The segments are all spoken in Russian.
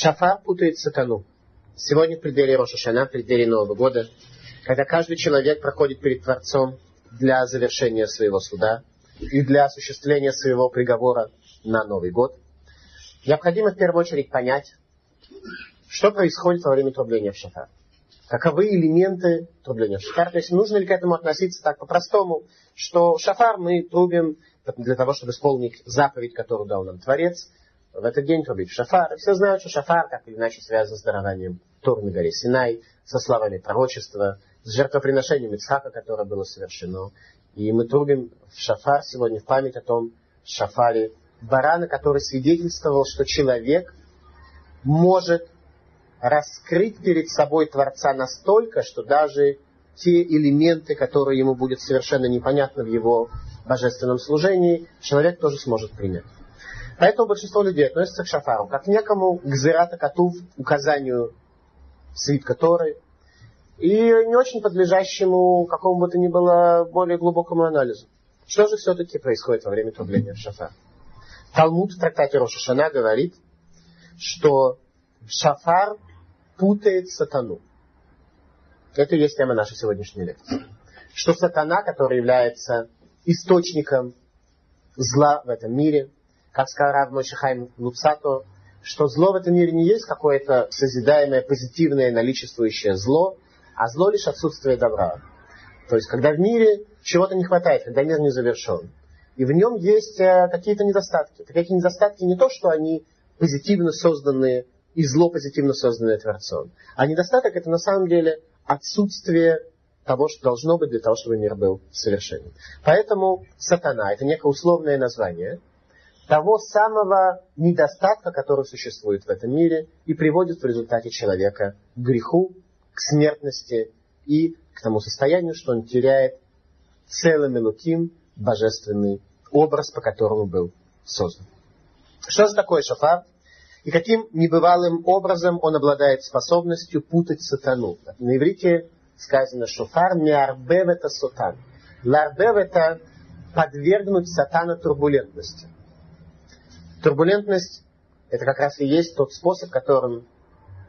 Шафар путает сатану. Сегодня в преддверии Рошашана, в преддверии Нового года, когда каждый человек проходит перед Творцом для завершения своего суда и для осуществления своего приговора на Новый год, необходимо в первую очередь понять, что происходит во время трубления в шафар. Каковы элементы трубления в шафар. То есть нужно ли к этому относиться так по-простому, что шафар мы трубим для того, чтобы исполнить заповедь, которую дал нам Творец, в этот день трубить в шафар. Все знают, что шафар так или иначе связан с дарованием Торы на горе Синай, со словами пророчества, с жертвоприношением Ицхака, которое было совершено. И мы трубим в шафар сегодня в память о том шафаре барана, который свидетельствовал, что человек может раскрыть перед собой Творца настолько, что даже те элементы, которые ему будут совершенно непонятны в его божественном служении, человек тоже сможет принять. Поэтому большинство людей относятся к шафару как к некому гзерата коту, указанию свитка Торы, и не очень подлежащему какому бы то ни было более глубокому анализу. Что же все-таки происходит во время трубления в шафар? Талмуд в трактате Рошашана говорит, что шафар путает сатану. Это и есть тема нашей сегодняшней лекции. Что сатана, который является источником зла в этом мире, как сказал Рав Мошихайм Луцато, что зло в этом мире не есть какое-то созидаемое, позитивное, наличествующее зло, а зло лишь отсутствие добра. То есть, когда в мире чего-то не хватает, когда мир не завершен, и в нем есть э, какие-то недостатки. Так эти недостатки не то, что они позитивно созданные и зло позитивно созданное Творцом. А недостаток это на самом деле отсутствие того, что должно быть для того, чтобы мир был совершенен. Поэтому сатана это некое условное название того самого недостатка, который существует в этом мире и приводит в результате человека к греху, к смертности и к тому состоянию, что он теряет целым и луким божественный образ, по которому был создан. Что же такое шафар? И каким небывалым образом он обладает способностью путать сатану. На иврите сказано шофар миарбев это сатан. Ларбев это подвергнуть сатана турбулентности. Турбулентность это как раз и есть тот способ, которым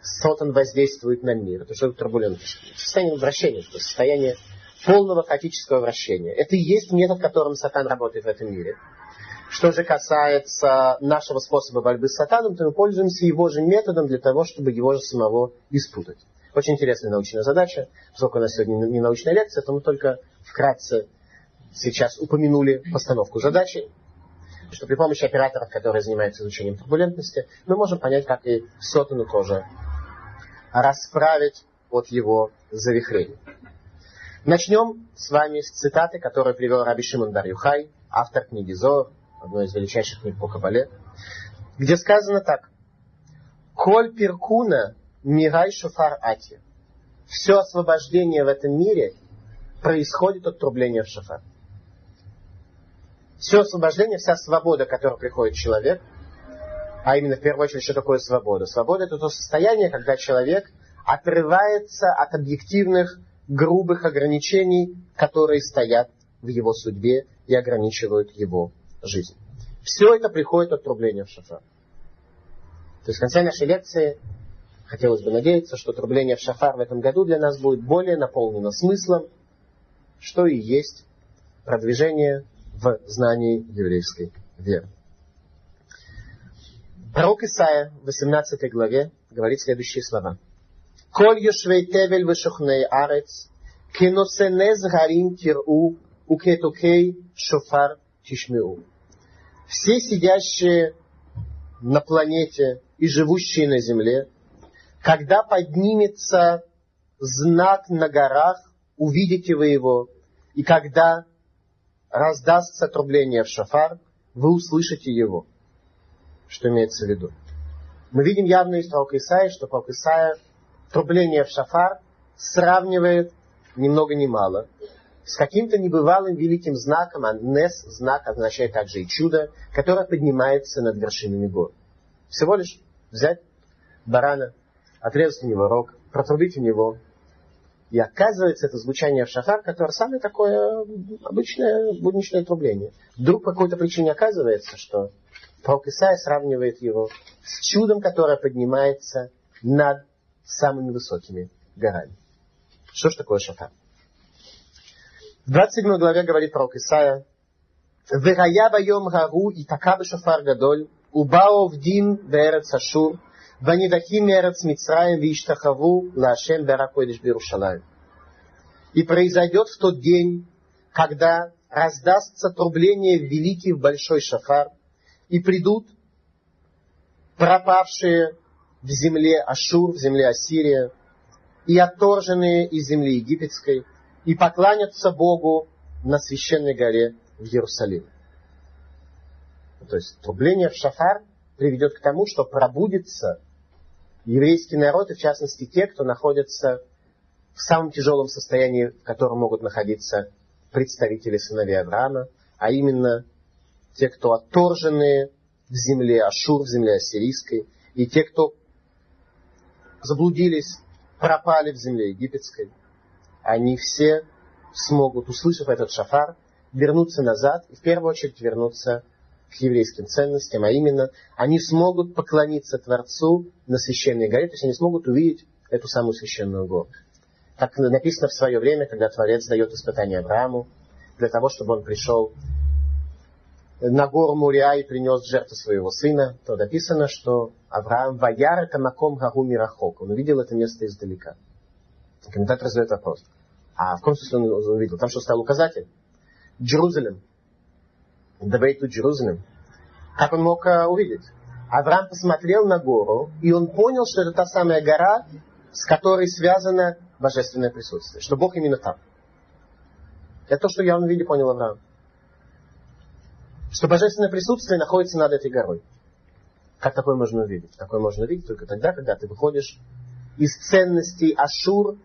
сатан воздействует на мир. Это что турбулентность? Состояние вращения, то состояние полного хаотического вращения. Это и есть метод, которым сатан работает в этом мире. Что же касается нашего способа борьбы с сатаном, то мы пользуемся его же методом для того, чтобы его же самого испутать. Очень интересная научная задача. Поскольку у нас сегодня не научная лекция, то мы только вкратце сейчас упомянули постановку задачи, что при помощи операторов, которые занимаются изучением турбулентности, мы можем понять, как и сотану тоже расправить от его завихрений. Начнем с вами с цитаты, которую привел Раби Шимон Бар Юхай, автор книги Зор, одной из величайших книг по Кабале, где сказано так. Коль перкуна мирай шофар ати. Все освобождение в этом мире происходит от трубления в шофар. Все освобождение, вся свобода, которая приходит человек, а именно в первую очередь, что такое свобода? Свобода это то состояние, когда человек отрывается от объективных грубых ограничений, которые стоят в его судьбе и ограничивают его жизнь. Все это приходит от трубления в шафар. То есть в конце нашей лекции хотелось бы надеяться, что трубление в шафар в этом году для нас будет более наполнено смыслом, что и есть продвижение в знании еврейской веры. Пророк Исаия в 18 главе говорит следующие слова. «Коль юшвей тевель вешухней арец, киносенез гарим киру, укетукей шофар тишмиу». Все сидящие на планете и живущие на земле, когда поднимется знак на горах, увидите вы его, и когда раздастся трубление в шафар, вы услышите его. Что имеется в виду? Мы видим явно из пророка Исаия, что пророк Исаия трубление в шафар сравнивает ни много ни мало с каким-то небывалым великим знаком, а Нес знак означает также и чудо, которое поднимается над вершинами гор. Всего лишь взять барана, отрезать у него рог, протрубить у него. И оказывается, это звучание в шафар, которое самое такое обычное будничное трубление. Вдруг по какой-то причине оказывается, что Пророк Исаия сравнивает его с чудом, которое поднимается над самыми высокими горами. Что ж такое шафар? В 27 главе говорит пророк Исаия, «Вырая байом гару и така шафар гадоль, убао вдим вэрец ашур, ванидахим эрец мицраем виштахаву лашем беракойдеш бирушалаем». И произойдет в тот день, когда раздастся трубление великий в большой шафар, и придут пропавшие в земле Ашур, в земле Ассирия, и отторженные из земли египетской, и покланятся Богу на священной горе в Иерусалиме. То есть трубление в шафар приведет к тому, что пробудится еврейский народ, и в частности те, кто находится в самом тяжелом состоянии, в котором могут находиться представители сыновей Авраама, а именно те, кто отторжены в земле Ашур, в земле Ассирийской, и те, кто заблудились, пропали в земле египетской, они все смогут, услышав этот шафар, вернуться назад и в первую очередь вернуться к еврейским ценностям, а именно они смогут поклониться Творцу на священной горе, то есть они смогут увидеть эту самую священную гору. Так написано в свое время, когда Творец дает испытание Аврааму, для того, чтобы он пришел на гору Мурия и принес жертву своего сына, то написано, что Авраам ваяр это маком гару мирахок. Он увидел это место издалека. Комментатор задает вопрос. А в каком смысле он увидел? Там что стал указатель? Джерузалем. The way to Jerusalem. Как он мог uh, увидеть? Авраам посмотрел на гору, и он понял, что это та самая гора, с которой связано божественное присутствие, что Бог именно там. Это то, что я в виде понял Авраам. Что божественное присутствие находится над этой горой. Как такое можно увидеть? Такое можно увидеть только тогда, когда ты выходишь из ценностей Ашур,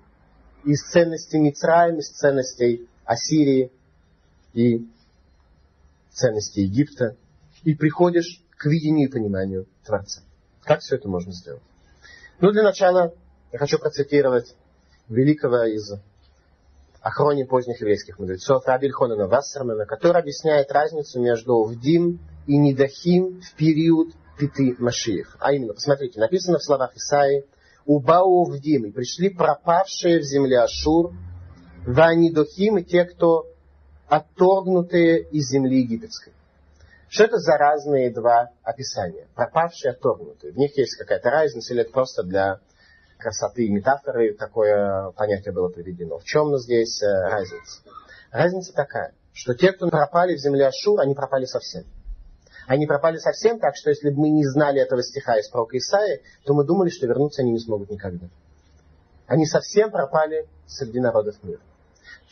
из ценностей Мицраем, из ценностей Ассирии и ценностей Египта, и приходишь к видению и пониманию Творца. Как все это можно сделать? Ну, для начала я хочу процитировать великого из охрони поздних еврейских мудрецов Раби Хонана Вассермана, который объясняет разницу между Вдим и Нидахим в период Пяты Машиев. А именно, посмотрите, написано в словах Исаи, Убау Вдим, и пришли пропавшие в земле Ашур, Ванидохим и те, кто отторгнутые из земли египетской. Что это за разные два описания? Пропавшие, отторгнутые. В них есть какая-то разница, или это просто для красоты и метафоры такое понятие было приведено. В чем здесь э, разница? Разница такая, что те, кто пропали в земле Ашур, они пропали совсем. Они пропали совсем так, что если бы мы не знали этого стиха из пророка Исаи, то мы думали, что вернуться они не смогут никогда. Они совсем пропали среди народов мира.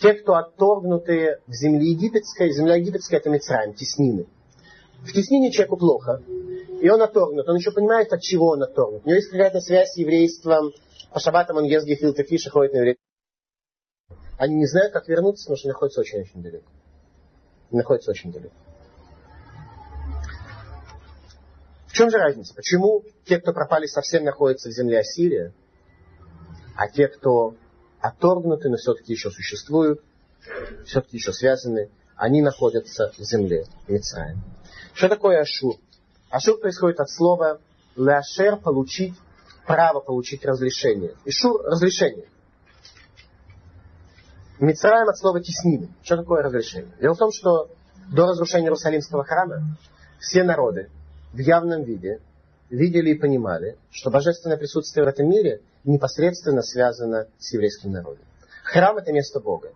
Те, кто отторгнутые в земле египетской, земля египетская это Мицраем, теснины. В теснине человеку плохо, и он отторгнут. Он еще понимает, от чего он отторгнут. У него есть какая-то связь с еврейством. По шабатам он ест гефилты фиши, ходит на еврейство. Они не знают, как вернуться, потому что находятся очень-очень далеко. Находятся очень далеко. В чем же разница? Почему те, кто пропали, совсем находятся в земле Ассирия, а те, кто отторгнуты, но все-таки еще существуют, все-таки еще связаны, они находятся в земле Мицраем. Что такое Ашур? Ашур происходит от слова ляшер получить, право получить разрешение. Ишур – разрешение. Мицраем от слова теснины. Что такое разрешение? Дело в том, что до разрушения Иерусалимского храма все народы в явном виде видели и понимали, что божественное присутствие в этом мире непосредственно связано с еврейским народом. Храм – это место Бога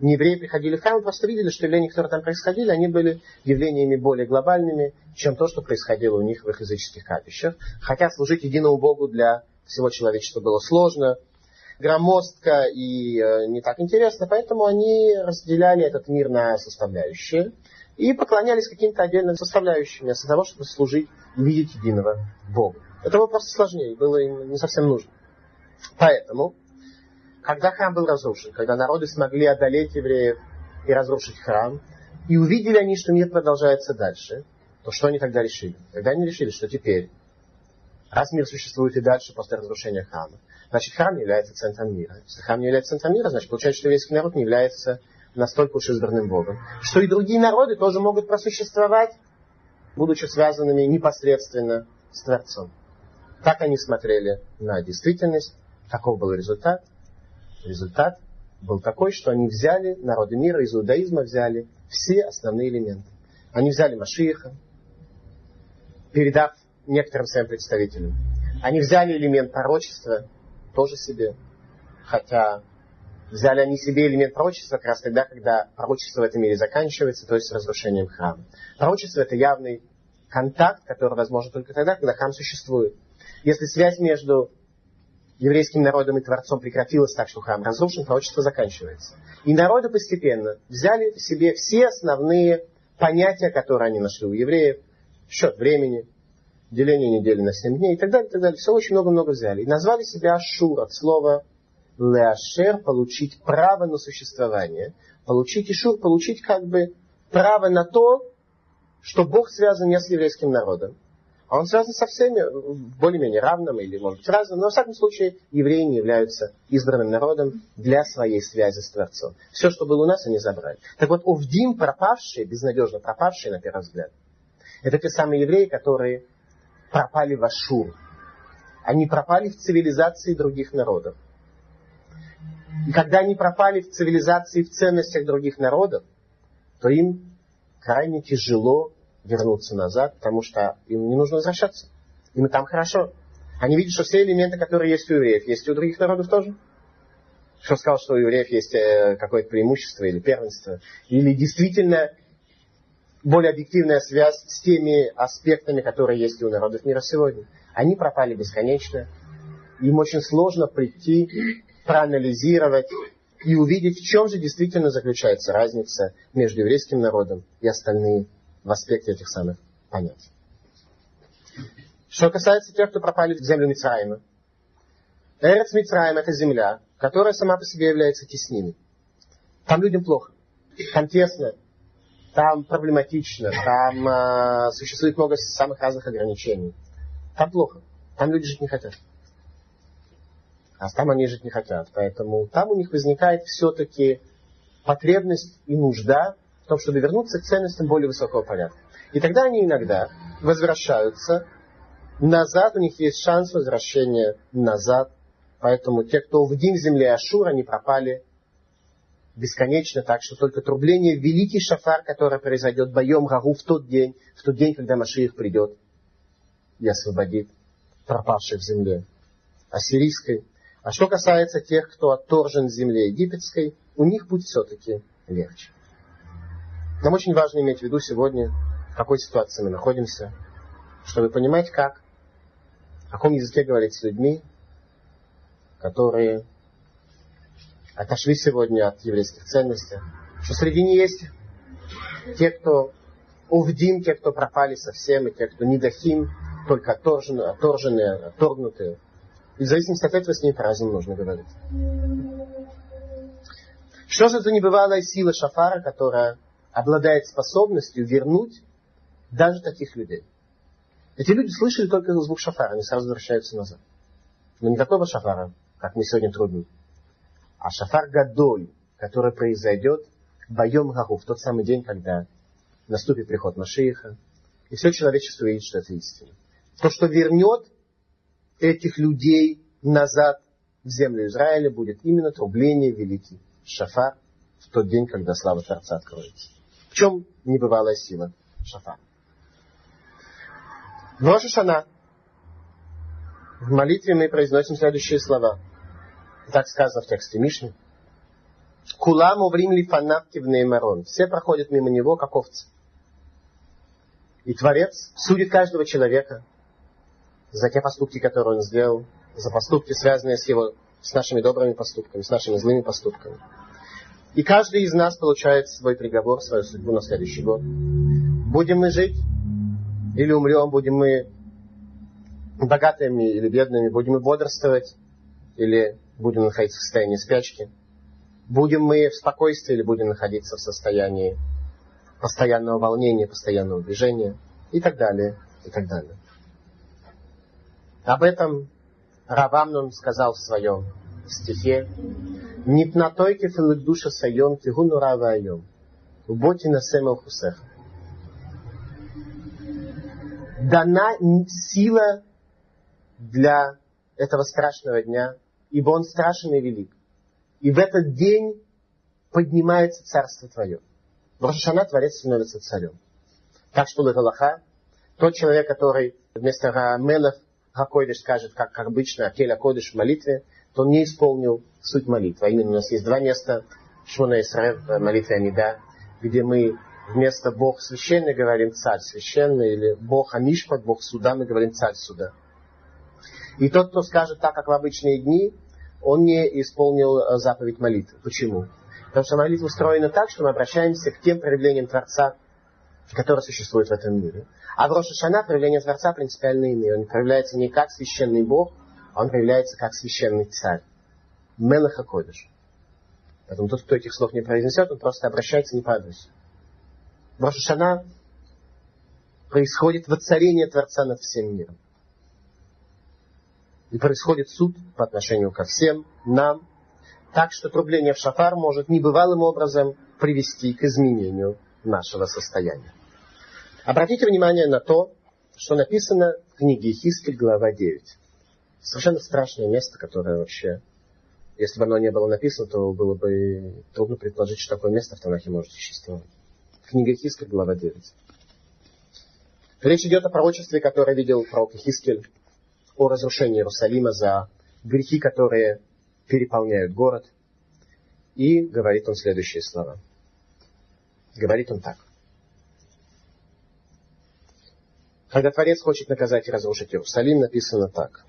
не евреи приходили в храм, просто видели, что явления, которые там происходили, они были явлениями более глобальными, чем то, что происходило у них в их языческих капищах. Хотя служить единому Богу для всего человечества было сложно, громоздко и э, не так интересно, поэтому они разделяли этот мир на составляющие и поклонялись каким-то отдельным составляющим, вместо того, чтобы служить и видеть единого Бога. Это было просто сложнее, было им не совсем нужно. Поэтому когда храм был разрушен, когда народы смогли одолеть евреев и разрушить храм, и увидели они, что мир продолжается дальше, то что они тогда решили? Тогда они решили, что теперь, раз мир существует и дальше после разрушения храма, значит храм является центром мира. Если храм не является центром мира, значит получается, что еврейский народ не является настолько уж избранным Богом, что и другие народы тоже могут просуществовать будучи связанными непосредственно с Творцом. Так они смотрели на действительность. Каков был результат? Результат был такой, что они взяли, народы мира из иудаизма взяли все основные элементы. Они взяли Машииха, передав некоторым своим представителям. Они взяли элемент пророчества, тоже себе, хотя взяли они себе элемент пророчества как раз тогда, когда пророчество в этом мире заканчивается, то есть с разрушением храма. Пророчество это явный контакт, который возможен только тогда, когда храм существует. Если связь между еврейским народом и Творцом прекратилась так, что храм разрушен, пророчество заканчивается. И народы постепенно взяли в себе все основные понятия, которые они нашли у евреев, счет времени, деление недели на 7 дней и так далее, и так далее. Все очень много-много взяли. И назвали себя Ашур от слова Леашер, получить право на существование. Получить Ишур, получить как бы право на то, что Бог связан не с еврейским народом, а он связан со всеми более-менее равным или, может быть, разным, но, в всяком случае, евреи не являются избранным народом для своей связи с Творцом. Все, что было у нас, они забрали. Так вот, Овдим, пропавшие, безнадежно пропавшие, на первый взгляд, это те самые евреи, которые пропали в Ашур. Они пропали в цивилизации других народов. И когда они пропали в цивилизации, в ценностях других народов, то им крайне тяжело вернуться назад, потому что им не нужно возвращаться. Им там хорошо. Они видят, что все элементы, которые есть у евреев, есть и у других народов тоже. Что сказал, что у евреев есть э, какое-то преимущество или первенство. Или действительно более объективная связь с теми аспектами, которые есть у народов мира сегодня. Они пропали бесконечно. Им очень сложно прийти, проанализировать и увидеть, в чем же действительно заключается разница между еврейским народом и остальными в аспекте этих самых понятий. Что касается тех, кто пропали в землю Мицраима. Эрец Мицраим – это земля, которая сама по себе является теснины. Там людям плохо. Там тесно, там проблематично, там э, существует много самых разных ограничений. Там плохо. Там люди жить не хотят. А там они жить не хотят. Поэтому там у них возникает все-таки потребность и нужда в том, чтобы вернуться к ценностям более высокого порядка. И тогда они иногда возвращаются назад, у них есть шанс возвращения назад. Поэтому те, кто в день земли Ашур, они пропали бесконечно, так что только трубление великий шафар, который произойдет боем Гагу в тот день, в тот день, когда Машиих придет и освободит пропавших в земле ассирийской. А что касается тех, кто отторжен с земли египетской, у них путь все-таки легче. Нам очень важно иметь в виду сегодня, в какой ситуации мы находимся, чтобы понимать, как, о каком языке говорить с людьми, которые отошли сегодня от еврейских ценностей, что среди них есть те, кто увдим, те, кто пропали совсем, и те, кто недохим, только отторженные, отторженные, отторгнутые. И в зависимости от этого с ними по-разному нужно говорить. Что же это небывалая сила шафара, которая обладает способностью вернуть даже таких людей. Эти люди слышали только звук шафара, они сразу возвращаются назад. Но не такого шафара, как мы сегодня трудим, а шафар Гадоль, который произойдет боем Гагу в тот самый день, когда наступит приход Машииха, и все человечество видит, что это истина. То, что вернет этих людей назад в землю Израиля, будет именно трубление великий шафар в тот день, когда слава Творца откроется чем небывалая сила шафара? В Рошашана в молитве мы произносим следующие слова. Так сказано в тексте Мишни. Кулам уврим ли фанатки в Неймарон. Все проходят мимо него, как овцы. И Творец судит каждого человека за те поступки, которые он сделал, за поступки, связанные с его, с нашими добрыми поступками, с нашими злыми поступками. И каждый из нас получает свой приговор, свою судьбу на следующий год. Будем мы жить или умрем, будем мы богатыми или бедными, будем мы бодрствовать или будем находиться в состоянии спячки. Будем мы в спокойствии или будем находиться в состоянии постоянного волнения, постоянного движения и так далее, и так далее. Об этом Равамнун сказал в своем стихе Нипнатой кефелек душа сайон кигу нура вайом. Уботи на семел хусеха. дана сила для этого страшного дня, ибо он страшен и велик. И в этот день поднимается царство твое. В Рошашана Творец становится царем. Так что Галаха, тот человек, который вместо Рамелов Хакойдыш скажет, как обычно, Акеля Кодыш в молитве, то он не исполнил суть молитвы. А именно у нас есть два места Шмона Исраэль в молитве Амида, где мы вместо Бог священный говорим царь священный, или Бог Амишпат, Бог суда, мы говорим царь суда. И тот, кто скажет так, как в обычные дни, он не исполнил э, заповедь молитвы. Почему? Потому что молитва устроена так, что мы обращаемся к тем проявлениям Творца, которые существуют в этом мире. А в Роша Шана проявление Творца принципиально иные. Он проявляется не как священный Бог, он проявляется как священный царь. Мелаха Кодыш. Поэтому тот, кто этих слов не произнесет, он просто обращается не по адресу. В Роша Шана происходит воцарение Творца над всем миром. И происходит суд по отношению ко всем нам, так что трубление в шафар может небывалым образом привести к изменению нашего состояния. Обратите внимание на то, что написано в книге Хискель, глава 9. Совершенно страшное место, которое вообще, если бы оно не было написано, то было бы трудно предположить, что такое место в Танахе может существовать. Книга Хискель, глава 9. Речь идет о пророчестве, которое видел пророк Хискель о разрушении Иерусалима за грехи, которые переполняют город. И говорит он следующие слова. Говорит он так. Когда Творец хочет наказать и разрушить Иерусалим, написано так.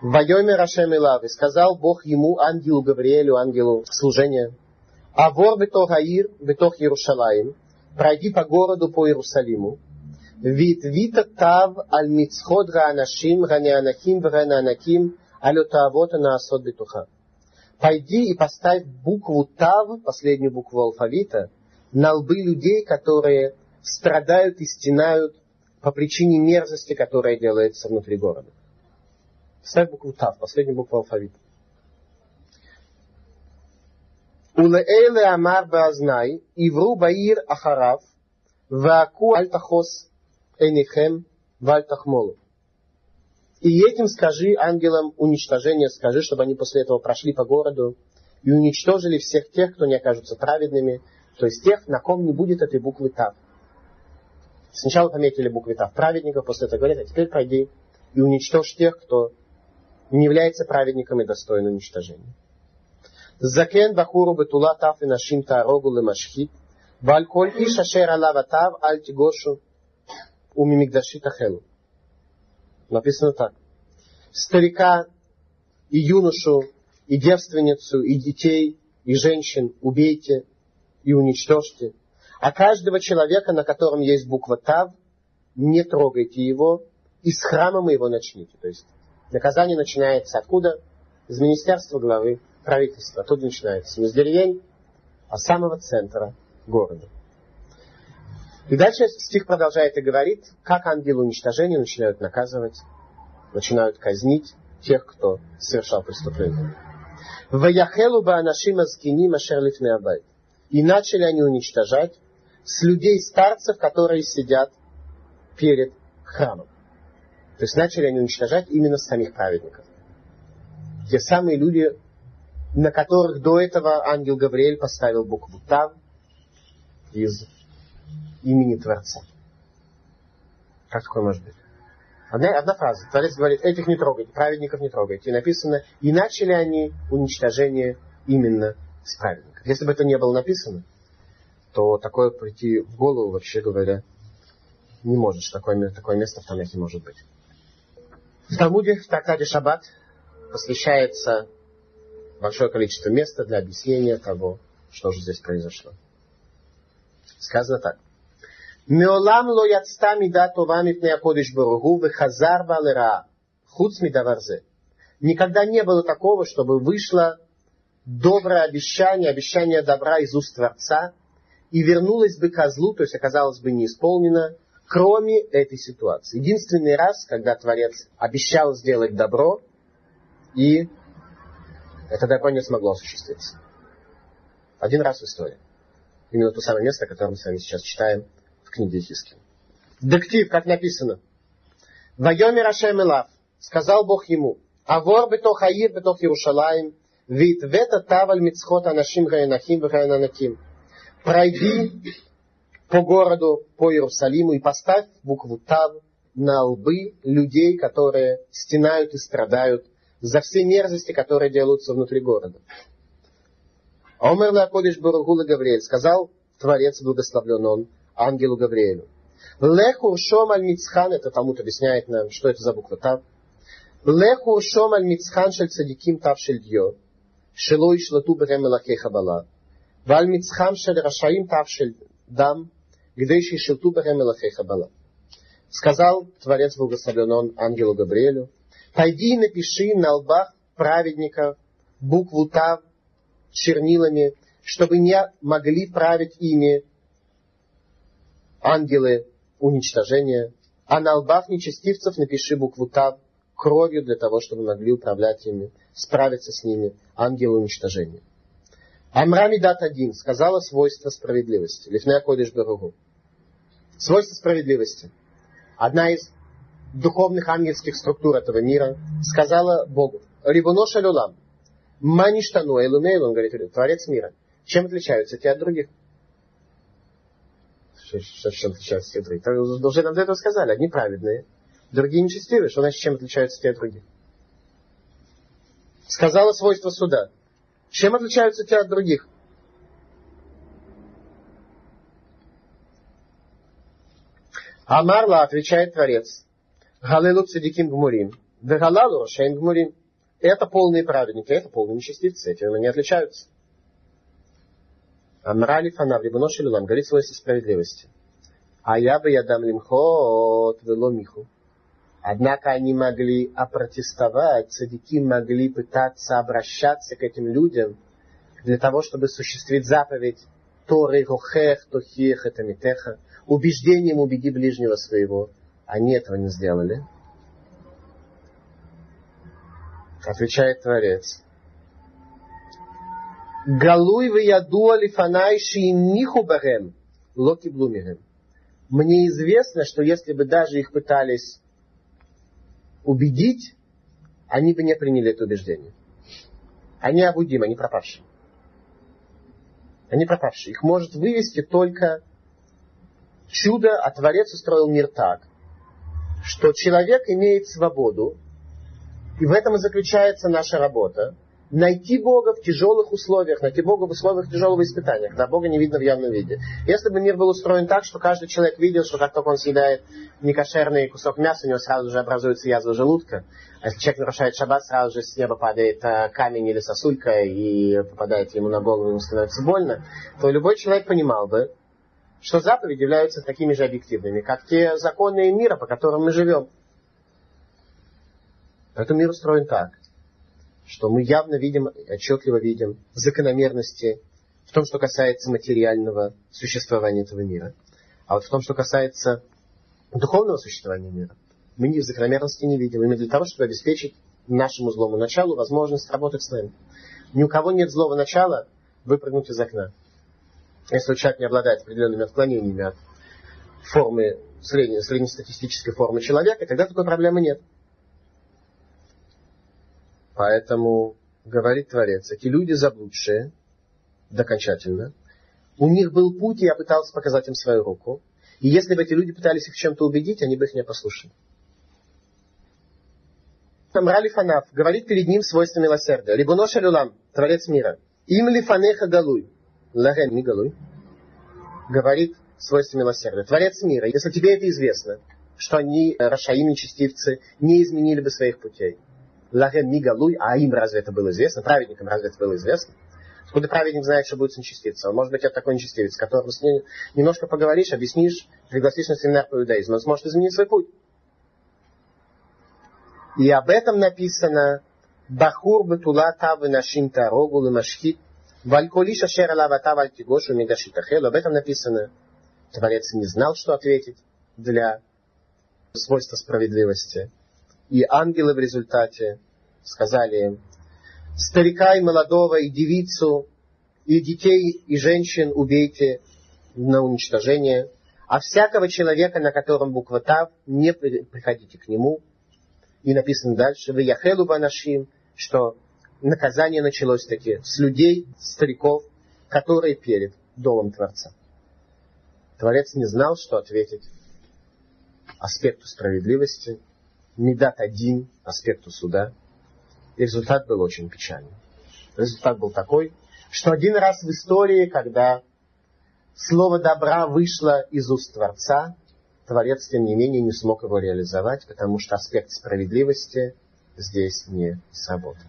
Вайоме Рашем Илав, и сказал Бог ему, ангелу Гавриэлю, ангелу служения, Авор бетох Аир, бетох Иерушалаим, пройди по городу, по Иерусалиму, вид вита тав аль мицход гаанашим, ганианахим, ганианаким, алютавота на асод бетуха. Пойди и поставь букву тав, последнюю букву алфавита, на лбы людей, которые страдают и стенают по причине мерзости, которая делается внутри города. Ставь букву Тав, последнюю букву алфавита. Улеэле амар баазнай, ивру баир ахарав, вааку альтахос энихем вальтахмолу. И этим скажи ангелам уничтожения, скажи, чтобы они после этого прошли по городу и уничтожили всех тех, кто не окажутся праведными, то есть тех, на ком не будет этой буквы Тав. Сначала пометили буквы Тав праведников, после этого говорят, а теперь пойди и уничтожь тех, кто не является праведником и достоин уничтожения. Закен бахуру бетула таф и нашим тарогу лемашхит, валь коль иша шер алава тав аль тигошу умимигдаши тахелу. Написано так. Старика и юношу, и девственницу, и детей, и женщин убейте и уничтожьте. А каждого человека, на котором есть буква Тав, не трогайте его, и с храма мы его начните. То есть наказание начинается откуда? Из министерства главы правительства. Оттуда начинается. Не с деревень, а с самого центра города. И дальше стих продолжает и говорит, как ангелы уничтожения начинают наказывать, начинают казнить тех, кто совершал преступление. И начали они уничтожать с людей старцев, которые сидят перед храмом. То есть начали они уничтожать именно самих праведников. Те самые люди, на которых до этого ангел Гавриэль поставил букву Тав из имени Творца. Как такое может быть? Одна, одна фраза. Творец говорит, этих не трогайте, праведников не трогайте. И написано, и начали они уничтожение именно с праведников. Если бы это не было написано, то такое прийти в голову, вообще говоря, не может. Такое, такое место в Танахе может быть. В Талмуде, в Трактате Шаббат, посвящается большое количество места для объяснения того, что же здесь произошло. Сказано так. Меолам ло яцта мида това мипней акодиш баругу вехазар балера хуц мидаварзе. Никогда не было такого, чтобы вышло доброе обещание, обещание добра из уст Творца, и вернулась бы козлу, то есть оказалось бы не исполнено, кроме этой ситуации. Единственный раз, когда Творец обещал сделать добро, и это добро не смогло осуществиться. Один раз в истории. Именно то самое место, которое мы с вами сейчас читаем в книге Хиски. Дектив, как написано. Вайомер Ашем Илав, сказал Бог ему, Авор бетох Аир бетох Иерушалаем, вид вета таваль мицхот анашим гаянахим вгаянанаким. Пройди по городу, по Иерусалиму и поставь букву Тав на лбы людей, которые стенают и страдают за все мерзости, которые делаются внутри города. Омер Лакодиш Баругула Гавриэль сказал Творец, благословлен он, ангелу Гавриэлю. Леху шом аль мицхан, это Талмуд объясняет нам, что это за буква Тав. Леху шом аль мицхан шель цадиким тав шель дьо, шело ишлату берем мелахей хабала. Валь мицхам шель рашаим тав шель дам, Сказал Творец благословлен он ангелу Гавриэлю, пойди и напиши на лбах праведников букву Тав чернилами, чтобы не могли править ими ангелы уничтожения, а на лбах нечестивцев напиши букву Тав кровью для того, чтобы могли управлять ими, справиться с ними ангелы уничтожения. Амрами дат один сказала свойство справедливости. Лифная кодиш Баругу. Свойство справедливости. Одна из духовных ангельских структур этого мира сказала Богу. Рибуноша люлам. Маништану элумейл, он говорит, Творец мира. Чем отличаются те от других? Чем отличаются те от других? Уже нам до этого сказали. Одни праведные, другие нечестивые. Что значит, чем отличаются те от других? Сказала свойство суда. Чем отличаются те от других? Амарла, отвечает Творец. Галилу цадиким гмурим. Вегалалу рашаим гмурим. Это полные праведники, это полные нечестивцы. Этим они отличаются. Амрали фанав рибуно шелулам, говорит свойство справедливости. А я бы я дам лимхот веломиху. Однако они могли опротестовать, садики могли пытаться обращаться к этим людям для того, чтобы осуществить заповедь Торы Рохех, Тохех, это Митеха, убеждением убеди ближнего своего. Они этого не сделали. Отвечает Творец. Галуй в яду алифанай шиимниху барем, локи блумирем. Мне известно, что если бы даже их пытались убедить, они бы не приняли это убеждение. Они обудимы, они пропавшие. Они пропавшие. Их может вывести только чудо, а Творец устроил мир так, что человек имеет свободу, и в этом и заключается наша работа, найти Бога в тяжелых условиях, найти Бога в условиях тяжелого испытания, когда Бога не видно в явном виде. Если бы мир был устроен так, что каждый человек видел, что как только он съедает некошерный кусок мяса, у него сразу же образуется язва желудка, а если человек нарушает шаббат, сразу же с неба падает э, камень или сосулька и попадает ему на голову, ему становится больно, то любой человек понимал бы, что заповеди являются такими же объективными, как те законы мира, по которым мы живем. Поэтому мир устроен так, что мы явно видим, отчетливо видим закономерности в том, что касается материального существования этого мира. А вот в том, что касается духовного существования мира, мы ни закономерности не видим. Именно для того, чтобы обеспечить нашему злому началу возможность работать с нами. Ни у кого нет злого начала выпрыгнуть из окна. Если человек не обладает определенными отклонениями от формы, средней, среднестатистической формы человека, тогда такой проблемы нет. Поэтому, говорит Творец, эти люди заблудшие, докончательно, у них был путь, и я пытался показать им свою руку. И если бы эти люди пытались их чем-то убедить, они бы их не послушали. Амрали Фанаф говорит перед ним свойства милосердия. Рибуноша Люлам, Творец мира. Им ли фанеха галуй. Лаген Мигалуй говорит свойства милосердия. Творец мира, если тебе это известно, что они, э, рашаим нечестивцы, не изменили бы своих путей. Лаген Мигалуй, а им разве это было известно? Праведникам разве это было известно? Откуда праведник знает, что будет с нечестивцем? Он может быть это такой нечестивец, с которым с ним немножко поговоришь, объяснишь, пригласишь на семинар по иудаизму. Он сможет изменить свой путь. И об этом написано Бахур бетула тавы нашим тарогу лимашхит Вальколиш ашер алавата вальтигошу мегашитахел. Об этом написано. Творец не знал, что ответить для свойства справедливости. И ангелы в результате сказали им, старика и молодого, и девицу, и детей, и женщин убейте на уничтожение, А всякого человека, на котором буква Тав, не приходите к нему. И написано дальше, вы яхелу банашим, что наказание началось таки с людей, стариков, которые перед домом Творца. Творец не знал, что ответить аспекту справедливости, не дать один аспекту суда. И результат был очень печальный. Результат был такой, что один раз в истории, когда слово добра вышло из уст Творца, Творец, тем не менее, не смог его реализовать, потому что аспект справедливости здесь не сработал.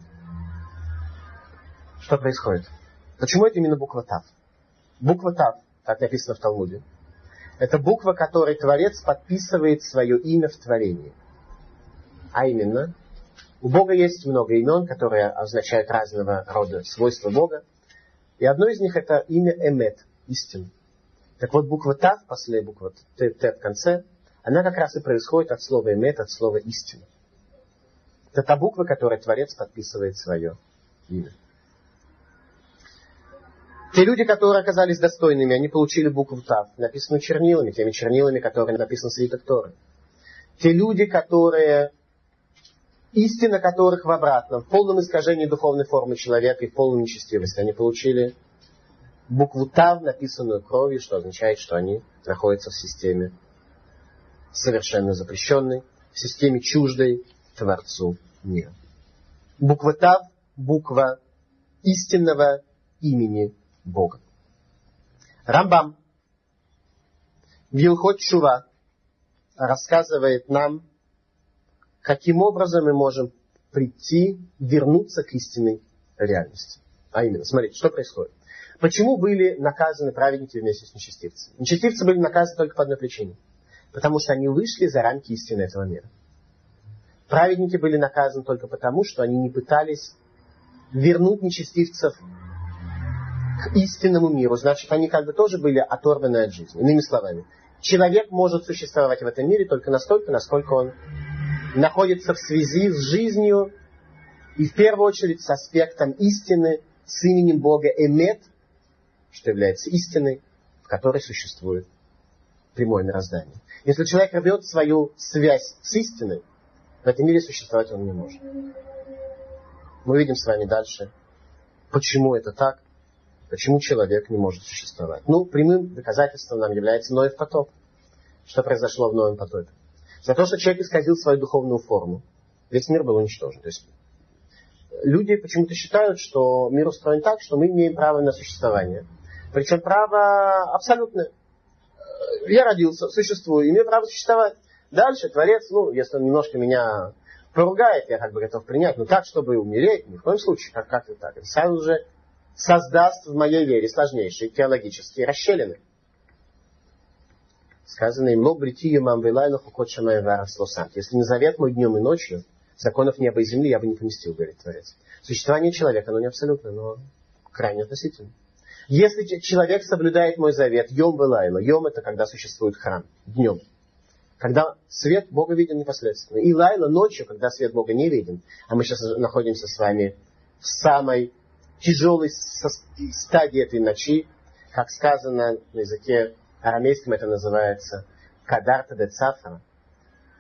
Что происходит? Почему это именно буква Тав? Буква Тав, как написано в Талмуде, это буква, которой Творец подписывает свое имя в творении. А именно, у Бога есть много имен, которые означают разного рода свойства Бога. И одно из них это имя Эмет, истина. Так вот, буква Тав, после буквы Т, Т в конце, она как раз и происходит от слова Эмет, от слова истина. Это та буква, которой Творец подписывает свое имя. Те люди, которые оказались достойными, они получили букву Тав, написанную чернилами, теми чернилами, которые написан свиток Торы. Те люди, которые, истина которых в обратном, в полном искажении духовной формы человека и в полной нечестивости, они получили букву Тав, написанную кровью, что означает, что они находятся в системе совершенно запрещенной, в системе чуждой Творцу мира. Буква Тав – буква истинного имени Бога. Рамбам Вилхот Шува рассказывает нам, каким образом мы можем прийти, вернуться к истинной реальности. А именно, смотрите, что происходит. Почему были наказаны праведники вместе с нечестивцами? Нечестивцы были наказаны только по одной причине. Потому что они вышли за рамки истины этого мира. Праведники были наказаны только потому, что они не пытались вернуть нечестивцев к истинному миру. Значит, они как бы тоже были оторваны от жизни. Иными словами, человек может существовать в этом мире только настолько, насколько он находится в связи с жизнью и в первую очередь с аспектом истины, с именем Бога Эмет, что является истиной, в которой существует прямое мироздание. Если человек рвет свою связь с истиной, в этом мире существовать он не может. Мы видим с вами дальше, почему это так, Почему человек не может существовать? Ну, прямым доказательством нам является Ноев потоп. Что произошло в Новом потопе? За то, что человек исказил свою духовную форму, весь мир был уничтожен. То есть люди почему-то считают, что мир устроен так, что мы имеем право на существование. Причем право абсолютное. Я родился, существую, имею право существовать. Дальше Творец, ну, если он немножко меня поругает, я как бы готов принять, но так, чтобы умереть, ни в коем случае, как, как это так. Это сразу же создаст в моей вере сложнейшие теологические расщелины. Сказано им, бритию мам Если не завет мой днем и ночью, законов неба и земли я бы не поместил, говорит Творец. Существование человека, оно не абсолютно, но крайне относительно. Если человек соблюдает мой завет, йом вылайла, йом это когда существует храм, днем. Когда свет Бога виден непосредственно. И лайла ночью, когда свет Бога не виден. А мы сейчас находимся с вами в самой тяжелой стадии этой ночи, как сказано на языке арамейском, это называется кадарта де цафра,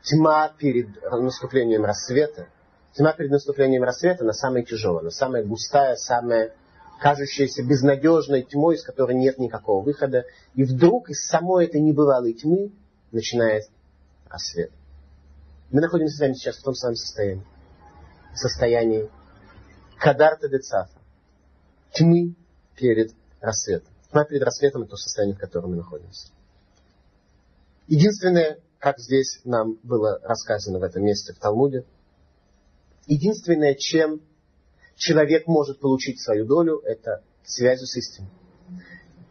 тьма перед наступлением рассвета. Тьма перед наступлением рассвета, она самая тяжелая, она самая густая, самая кажущаяся безнадежной тьмой, из которой нет никакого выхода. И вдруг из самой этой небывалой тьмы начинает рассвет. Мы находимся с вами сейчас в том самом состоянии. Состоянии кадарта де цафра тьмы перед рассветом. Тьма перед рассветом – то состояние, в котором мы находимся. Единственное, как здесь нам было рассказано в этом месте в Талмуде, единственное, чем человек может получить свою долю, это связью с истиной.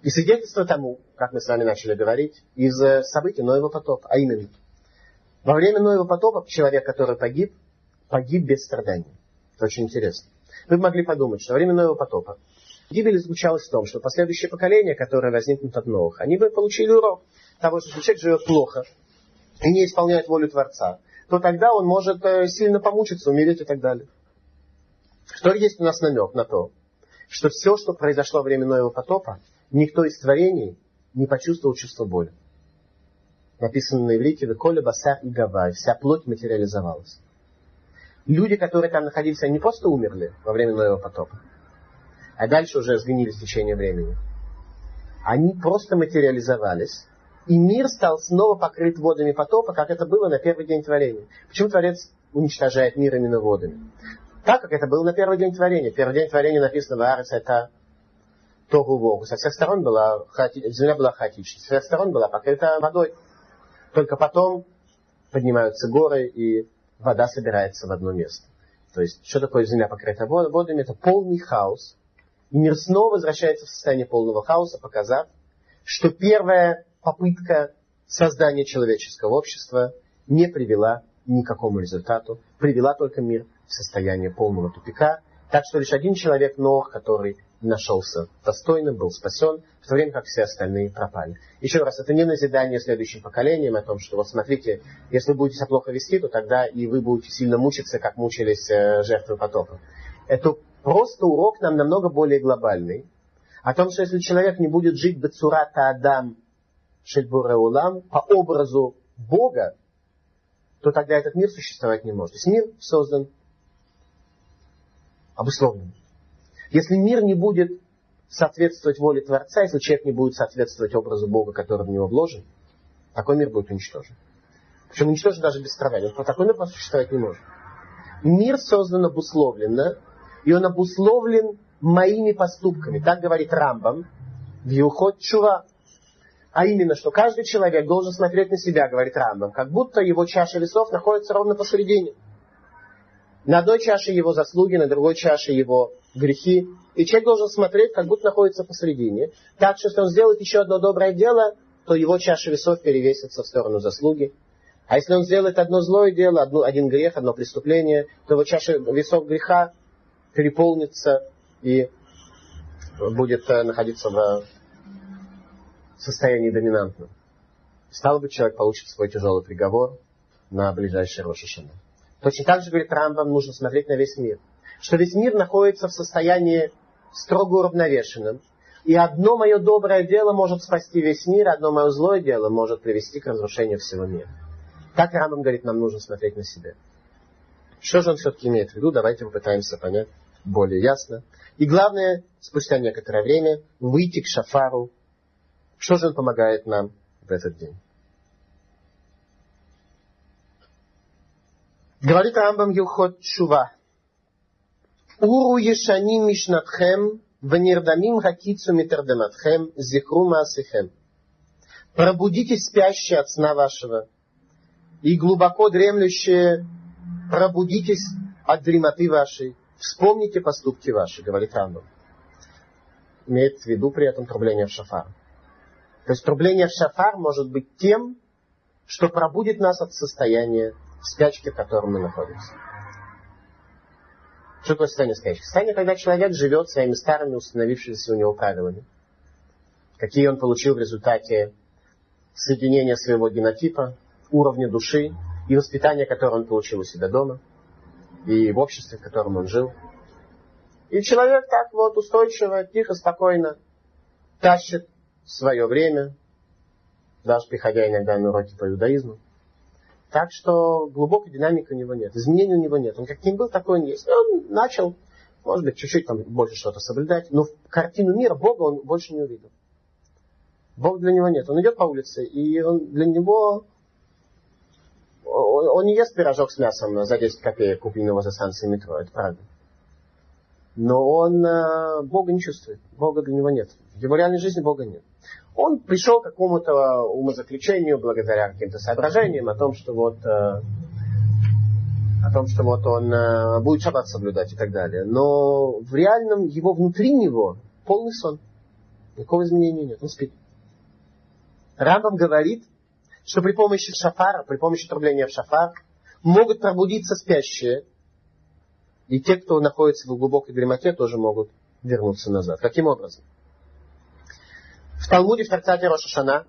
И свидетельство тому, как мы с вами начали говорить, из событий Ноева потопа, а именно, во время Ноева потопа человек, который погиб, погиб без страданий. Это очень интересно. Вы могли подумать, что во время Ноева потопа гибель заключалась в том, что последующее поколение, которое возникнет от новых, они бы получили урок того, что если человек живет плохо и не исполняет волю Творца, то тогда он может э, сильно помучиться, умереть и так далее. Что есть у нас намек на то, что все, что произошло во время Ноева потопа, никто из творений не почувствовал чувство боли. написано на иврите «Веколя басар и гавай», вся плоть материализовалась. Люди, которые там находились, они не просто умерли во время Ноева потопа, а дальше уже сгнили в течение времени. Они просто материализовались, и мир стал снова покрыт водами потопа, как это было на первый день творения. Почему Творец уничтожает мир именно водами? Так, как это было на первый день творения. Первый день творения написано в Арес, это Тогу Вогу. Со всех сторон была земля была хаотичной, со всех сторон была покрыта водой. Только потом поднимаются горы, и вода собирается в одно место. То есть, что такое земля покрыта водами? Это полный хаос. И мир снова возвращается в состояние полного хаоса, показав, что первая попытка создания человеческого общества не привела к какому результату, привела только мир в состояние полного тупика. Так что лишь один человек, Нох, который нашелся достойным, был спасен, в то время как все остальные пропали. Еще раз, это не назидание следующим поколениям о том, что вот смотрите, если будете себя плохо вести, то тогда и вы будете сильно мучиться, как мучились э, жертвы потопа. Это просто урок нам намного более глобальный, о том, что если человек не будет жить бецурата Адам Шельбуреулам по образу Бога, то тогда этот мир существовать не может. То есть мир создан обусловлен. Если мир не будет соответствовать воле Творца, если человек не будет соответствовать образу Бога, который в него вложен, такой мир будет уничтожен. Причем уничтожен даже без страдания. Он такой мир существовать не может. Мир создан обусловленно, и он обусловлен моими поступками. Так говорит Рамбам в Юхот Чува. А именно, что каждый человек должен смотреть на себя, говорит Рамбам, как будто его чаша весов находится ровно посередине. На одной чаше его заслуги, на другой чаше его грехи. И человек должен смотреть, как будто находится посередине. Так что, если он сделает еще одно доброе дело, то его чаша весов перевесится в сторону заслуги. А если он сделает одно злое дело, одно, один грех, одно преступление, то его чаша весов греха переполнится и будет э, находиться в состоянии доминантном. Стало быть, человек получит свой тяжелый приговор на ближайший Рошашана. Точно так же, говорит Рамбам, нужно смотреть на весь мир. Что весь мир находится в состоянии строго уравновешенном. И одно мое доброе дело может спасти весь мир, одно мое злое дело может привести к разрушению всего мира. Так Рамбам говорит, нам нужно смотреть на себя. Что же он все-таки имеет в виду? Давайте попытаемся понять более ясно. И главное, спустя некоторое время, выйти к шафару. Что же он помогает нам в этот день? Говорит Рамбам Юхот Шува. Уру ешаним мишнатхем, ванирдамим хакицу митердематхем, зихру маасихем. Пробудитесь спящие от сна вашего, и глубоко дремлющие, пробудитесь от дремоты вашей, вспомните поступки ваши, говорит Рамбам. Имеет в виду при этом трубление в шафар. То есть трубление в шафар может быть тем, что пробудит нас от состояния в спячке, в котором мы находимся. Что такое состояние спячки? Состояние, когда человек живет своими старыми установившимися у него правилами. Какие он получил в результате соединения своего генотипа, уровня души и воспитания, которое он получил у себя дома, и в обществе, в котором он жил. И человек так вот устойчиво, тихо, спокойно тащит свое время, даже приходя иногда на уроки по иудаизму, так что глубокой динамики у него нет. Изменений у него нет. Он каким был, такой он есть. И он начал, может быть, чуть-чуть там больше что-то соблюдать, но картину мира Бога он больше не увидел. Бог для него нет. Он идет по улице, и он, для него он, он не ест пирожок с мясом за 10 копеек, купленного за станции метро, это правда. Но он э, Бога не чувствует. Бога для него нет. В его реальной жизни Бога нет он пришел к какому-то умозаключению благодаря каким-то соображениям о том, что вот э, о том, что вот он э, будет шаббат соблюдать и так далее. Но в реальном его внутри него полный сон. Никакого изменения нет. Он спит. Рамбам говорит, что при помощи шафара, при помощи трубления в шафар, могут пробудиться спящие, и те, кто находится в глубокой дремоте, тоже могут вернуться назад. Каким образом? В Талмуде в трактате Рошашана,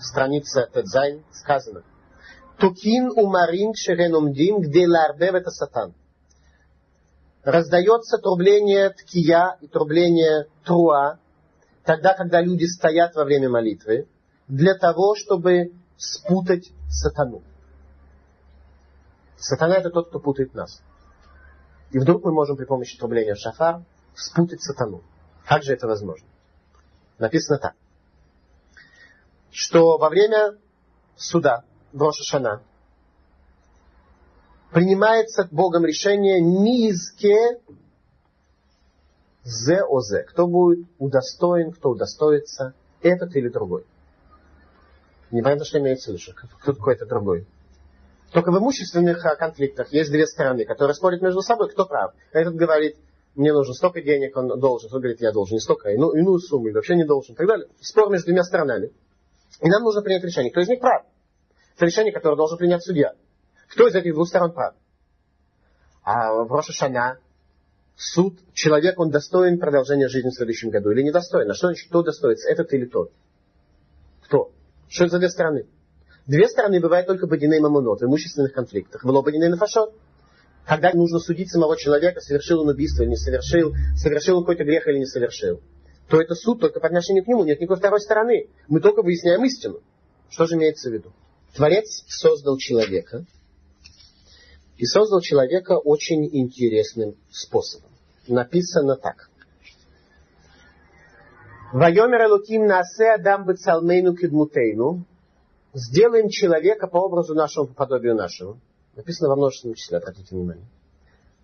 страница Тедзайн, сказано Тукин умарин шеренумдим, где ларбев это сатан. Раздается трубление ткия и трубление труа, тогда, когда люди стоят во время молитвы, для того, чтобы спутать сатану. Сатана это тот, кто путает нас. И вдруг мы можем при помощи трубления в шафар спутать сатану. Как же это возможно? Написано так, что во время суда в Рошашана принимается Богом решение низке зе озе. Кто будет удостоен, кто удостоится, этот или другой. Не понятно, что имеется в виду. Кто такой это другой? Только в имущественных а, конфликтах есть две стороны, которые спорят между собой, кто прав. Этот говорит, мне нужно столько денег, он должен. Тот говорит, я должен не столько, иную, иную сумму, или вообще не должен, и так далее. Спор между двумя сторонами. И нам нужно принять решение, кто из них прав. Это решение, которое должен принять судья. Кто из этих двух сторон прав? А в Рошашана суд, человек, он достоин продолжения жизни в следующем году или недостоин? А что значит, кто достоится, этот или тот? Кто? Что это за две стороны? Две стороны бывают только бадиней и мамонот в имущественных конфликтах. Было бадиней нафашот. Когда нужно судить самого человека, совершил он убийство или не совершил, совершил он какой-то грех или не совершил, то это суд только по отношению к нему, нет никакой второй стороны. Мы только выясняем истину. Что же имеется в виду? Творец создал человека, и создал человека очень интересным способом. Написано так. Вайомер Элуким насе адам бецалмейну кидмутейну. Сделаем человека по образу нашему, по подобию нашему. Написано во множественном числе, обратите внимание.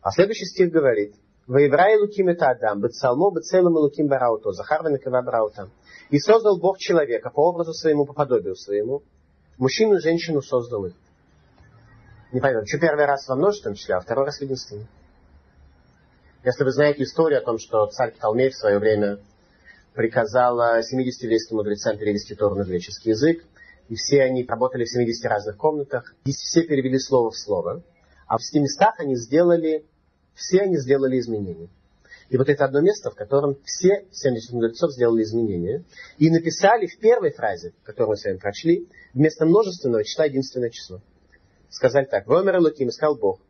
А следующий стих говорит. Воеврай луким это Адам, бецалмо бецелом луким барауто, Захарва накива бараута. И создал Бог человека по образу своему, по подобию своему. Мужчину и женщину создал их. Не поймем, что первый раз во множественном числе, а второй раз в единственном. Если вы знаете историю о том, что царь Птолмей в свое время приказал 70 еврейским мудрецам перевести Тору на греческий язык, и все они работали в 70 разных комнатах, и все перевели слово в слово, а в 100 местах они сделали, все они сделали изменения. И вот это одно место, в котором все 70 мудрецов сделали изменения, и написали в первой фразе, которую мы с вами прочли, вместо множественного числа единственное число. Сказали так, «Вомер Луким, сказал Бог,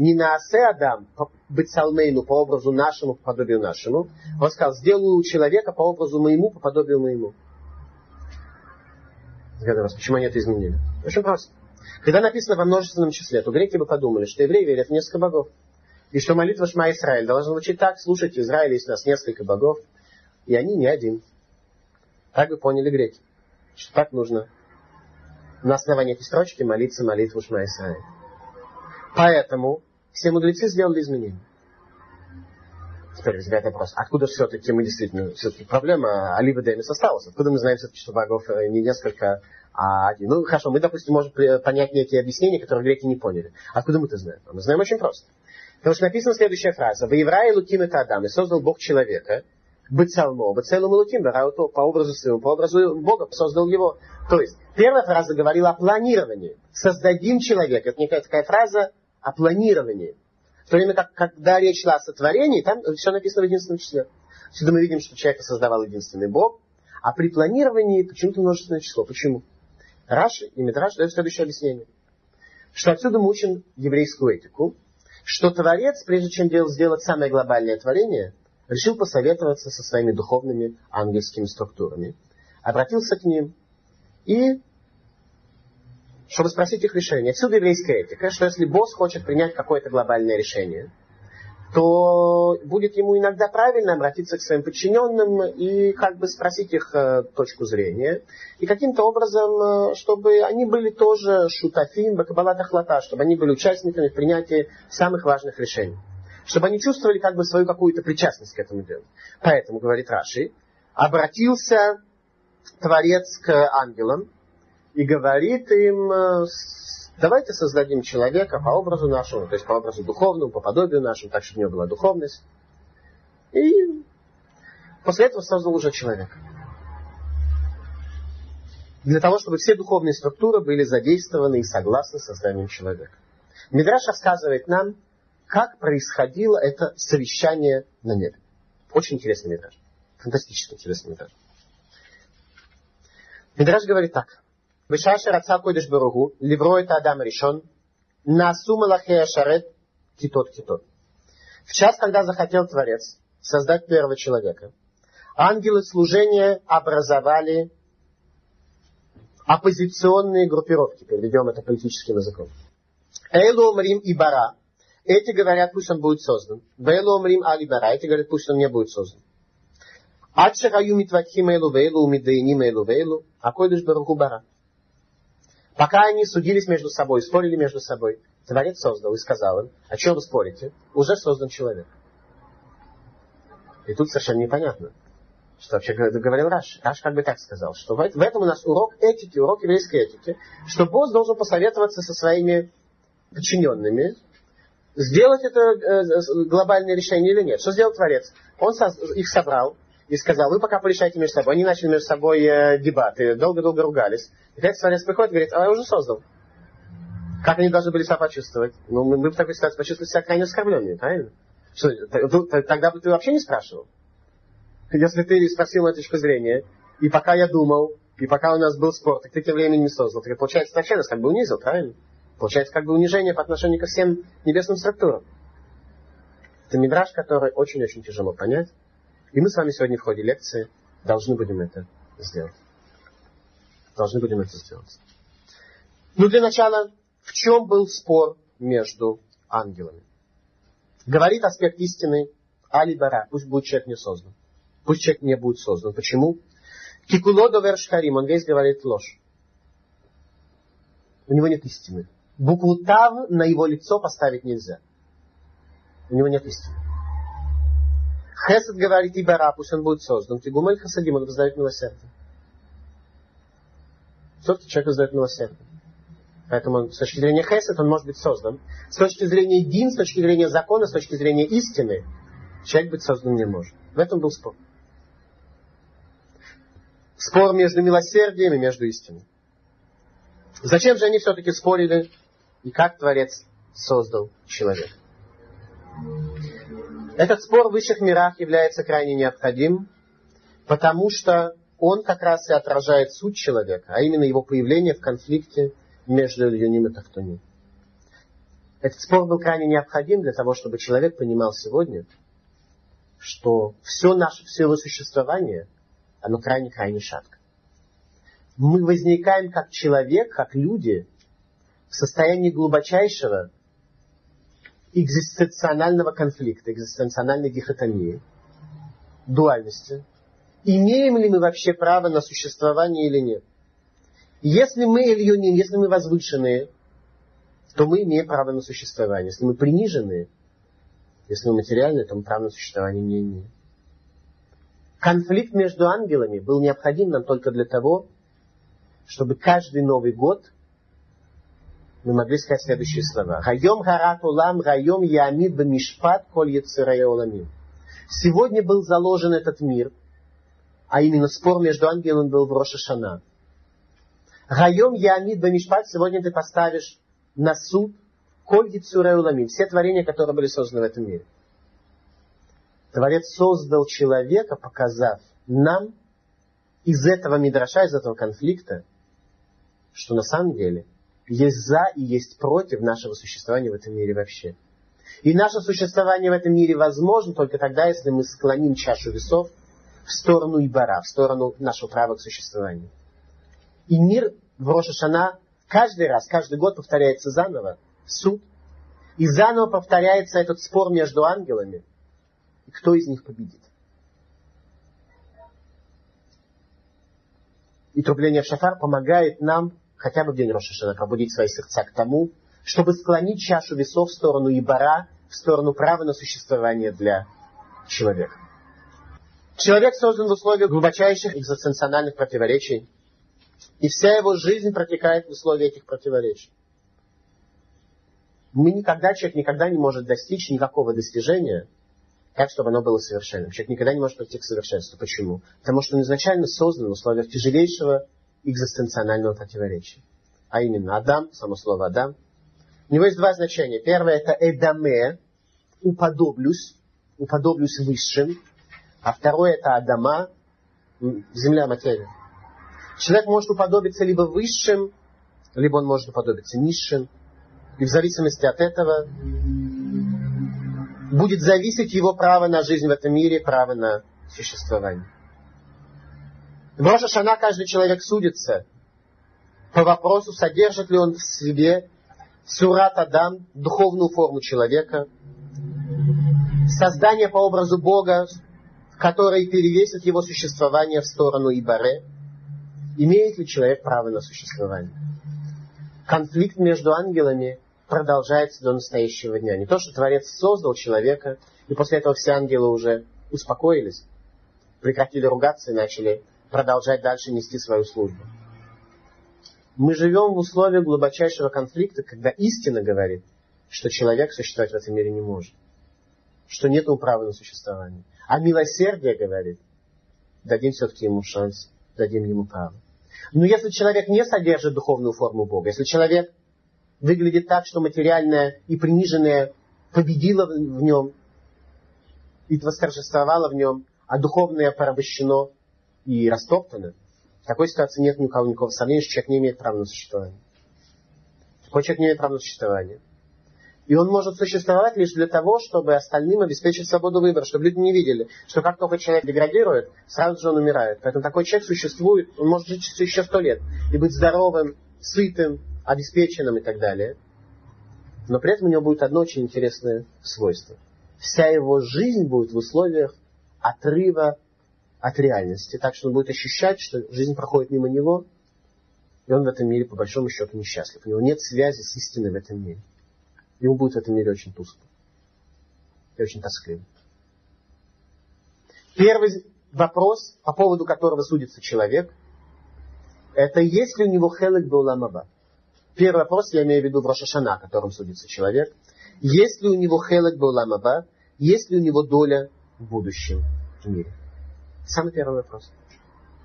не на асе Адам, быть салмейну по образу нашему, по подобию нашему. Он сказал, сделаю человека по образу моему, по подобию моему. Загадаю вас, почему они это изменили? Очень просто. Когда написано во множественном числе, то греки бы подумали, что евреи верят в несколько богов. И что молитва Шма Израиль должна звучить так, слушайте, Израиль есть у нас несколько богов, и они не один. Так бы поняли греки, что так нужно на основании этой строчки молиться молитву Шма Израиль. Поэтому все мудрецы сделали изменения. Теперь возникает вопрос, откуда все-таки мы действительно, все-таки проблема Алива Демис осталась. Откуда мы знаем все-таки, что богов э, не несколько, а один. Ну, хорошо, мы, допустим, можем понять некие объяснения, которые греки не поняли. Откуда мы это знаем? Мы знаем очень просто. Потому что написана следующая фраза. «В Еврае Луким это Адам, и создал Бог человека, Бецалмо, Бецалому Луким, по образу своему, по образу Бога создал его». То есть, первая фраза говорила о планировании. «Создадим человека». Это некая такая фраза о планировании. В то время как, когда речь шла о сотворении, там все написано в единственном числе. Сюда мы видим, что человека создавал единственный Бог, а при планировании почему-то множественное число. Почему? Раши и Мидраш дают следующее объяснение. Что отсюда мы учим еврейскую этику, что Творец, прежде чем сделать самое глобальное творение, решил посоветоваться со своими духовными ангельскими структурами, обратился к ним и чтобы спросить их решение. Отсюда еврейская этика, что если босс хочет принять какое-то глобальное решение, то будет ему иногда правильно обратиться к своим подчиненным и как бы спросить их э, точку зрения. И каким-то образом, э, чтобы они были тоже шутафим, бакабалат ахлата, чтобы они были участниками в принятии самых важных решений. Чтобы они чувствовали как бы свою какую-то причастность к этому делу. Поэтому, говорит Раши, обратился Творец к ангелам, и говорит им, э, давайте создадим человека по образу нашему, то есть по образу духовному, по подобию нашему, так, чтобы у него была духовность. И после этого создал уже человека. Для того, чтобы все духовные структуры были задействованы и согласны созданием человека. Мидраш рассказывает нам, как происходило это совещание на небе. Очень интересный мидраж. Фантастически интересный мидраж. Мидраж говорит так. בשעה שרצה הקודש ברוך הוא לברוא את האדם הראשון, נעשו מלאכי השרת китот-китот. В час, когда захотел Творец создать первого человека, ангелы служения образовали оппозиционные группировки, переведем это политическим языком. Эйлу Рим и Бара. Эти говорят, пусть он будет создан. Вейлу Рим Али Бара. Эти говорят, пусть он не будет создан. Ачараю митватхим Эйлу Вейлу, умидейним Эйлу Вейлу, а койдыш Баруху Бара. Пока они судились между собой, спорили между собой, Творец создал и сказал им, о чем вы спорите? Уже создан человек. И тут совершенно непонятно, что вообще говорил Раш. Раш как бы так сказал, что в этом у нас урок этики, урок еврейской этики, что босс должен посоветоваться со своими подчиненными, сделать это э, глобальное решение или нет. Что сделал Творец? Он их собрал и сказал, вы пока порешайте между собой. Они начали между собой э, дебаты, долго-долго ругались. И Творец приходит и говорит, а я уже создал. Как они должны были себя почувствовать? Ну, мы, мы в такой ситуации почувствовали себя крайне оскорбленными, правильно? Что, тогда бы ты вообще не спрашивал. Если ты спросил мою точку зрения, и пока я думал, и пока у нас был спор, так ты тем временем не создал. Так получается, ты вообще нас как бы унизил, правильно? Получается как бы унижение по отношению ко всем небесным структурам. Это мидраж, который очень-очень тяжело понять. И мы с вами сегодня в ходе лекции должны будем это сделать. Должны будем это сделать. Ну, для начала, в чем был спор между ангелами? Говорит аспект истины Алибара, пусть будет человек не создан. Пусть человек не будет создан. Почему? Кикулодо вершхарим, он весь говорит ложь. У него нет истины. Букву Тав на его лицо поставить нельзя. У него нет истины. Хесед говорит и бара, пусть он будет создан. Тигумель хасадим, он воздает милосердие. Все-таки человек воздает милосердие. Поэтому с точки зрения хесед он может быть создан. С точки зрения дин, с точки зрения закона, с точки зрения истины, человек быть создан не может. В этом был спор. Спор между милосердием и между истиной. Зачем же они все-таки спорили и как Творец создал человека? Этот спор в высших мирах является крайне необходим, потому что он как раз и отражает суть человека, а именно его появление в конфликте между Ильюним и Тафтуним. Этот спор был крайне необходим для того, чтобы человек понимал сегодня, что все наше, все его существование, оно крайне-крайне шатко. Мы возникаем как человек, как люди, в состоянии глубочайшего экзистенционального конфликта, экзистенциональной дихотомии, дуальности. Имеем ли мы вообще право на существование или нет? Если мы Ильюним, если мы возвышенные, то мы имеем право на существование. Если мы приниженные, если мы материальные, то мы права на существование не имеем. Конфликт между ангелами был необходим нам только для того, чтобы каждый Новый год мы могли сказать следующие слова. Райом гарат улам, райом ямид бамишпат коль оламим. Сегодня был заложен этот мир, а именно спор между ангелами был в Рошашана. Райом ямид бамишпат, сегодня ты поставишь на суд коль оламим, все творения, которые были созданы в этом мире. Творец создал человека, показав нам из этого мидраша, из этого конфликта, что на самом деле – есть за и есть против нашего существования в этом мире вообще. И наше существование в этом мире возможно только тогда, если мы склоним чашу весов в сторону Ибара, в сторону нашего права к существованию. И мир в Рошашана каждый раз, каждый год повторяется заново, суд. И заново повторяется этот спор между ангелами. И кто из них победит? И трубление в шафар помогает нам хотя бы в день Рошашана пробудить свои сердца к тому, чтобы склонить чашу весов в сторону Ибара, в сторону права на существование для человека. Человек создан в условиях глубочайших экзистенциональных противоречий, и вся его жизнь протекает в условиях этих противоречий. Мы никогда, человек никогда не может достичь никакого достижения, так, чтобы оно было совершенным. Человек никогда не может прийти к совершенству. Почему? Потому что он изначально создан в условиях тяжелейшего экзистенционального противоречия. А именно Адам, само слово Адам. У него есть два значения. Первое это Эдаме, уподоблюсь, уподоблюсь высшим. А второе это Адама, земля, материя. Человек может уподобиться либо высшим, либо он может уподобиться низшим. И в зависимости от этого будет зависеть его право на жизнь в этом мире, право на существование. В Роша Шана каждый человек судится по вопросу, содержит ли он в себе сурат Адам, духовную форму человека, создание по образу Бога, который перевесит его существование в сторону Ибаре, имеет ли человек право на существование. Конфликт между ангелами продолжается до настоящего дня. Не то, что Творец создал человека, и после этого все ангелы уже успокоились, прекратили ругаться и начали продолжать дальше нести свою службу. Мы живем в условиях глубочайшего конфликта, когда истина говорит, что человек существовать в этом мире не может, что нет права на существование. А милосердие говорит, дадим все-таки ему шанс, дадим ему право. Но если человек не содержит духовную форму Бога, если человек выглядит так, что материальное и приниженное победило в нем и восторжествовало в нем, а духовное порабощено и растоптано, в такой ситуации нет ни у кого никакого сомнения, что человек не имеет права на существование. Такой человек не имеет права на существование. И он может существовать лишь для того, чтобы остальным обеспечить свободу выбора, чтобы люди не видели, что как только человек деградирует, сразу же он умирает. Поэтому такой человек существует, он может жить еще сто лет и быть здоровым, сытым, обеспеченным и так далее. Но при этом у него будет одно очень интересное свойство. Вся его жизнь будет в условиях отрыва от реальности, так что он будет ощущать, что жизнь проходит мимо него, и он в этом мире по большому счету несчастлив. У него нет связи с истиной в этом мире. Ему будет в этом мире очень тускло. И очень тоскливо. Первый вопрос, по поводу которого судится человек, это есть ли у него хелек бауламаба. Первый вопрос, я имею в виду в Рошашана, которым судится человек. Есть ли у него хелек бауламаба, есть ли у него доля в будущем мире. Самый первый вопрос.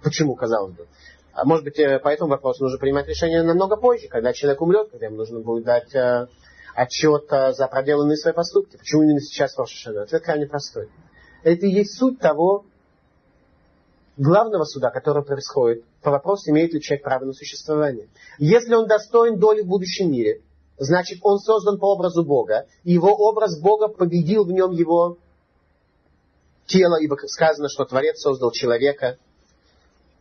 Почему, казалось бы? А может быть, э, по этому вопросу нужно принимать решение намного позже, когда человек умрет, когда ему нужно будет дать э, отчет э, за проделанные свои поступки. Почему именно сейчас Рошашана? Ответ крайне простой. Это и есть суть того главного суда, который происходит по вопросу, имеет ли человек право на существование. Если он достоин доли в будущем мире, значит, он создан по образу Бога, и его образ Бога победил в нем его тело, ибо сказано, что Творец создал человека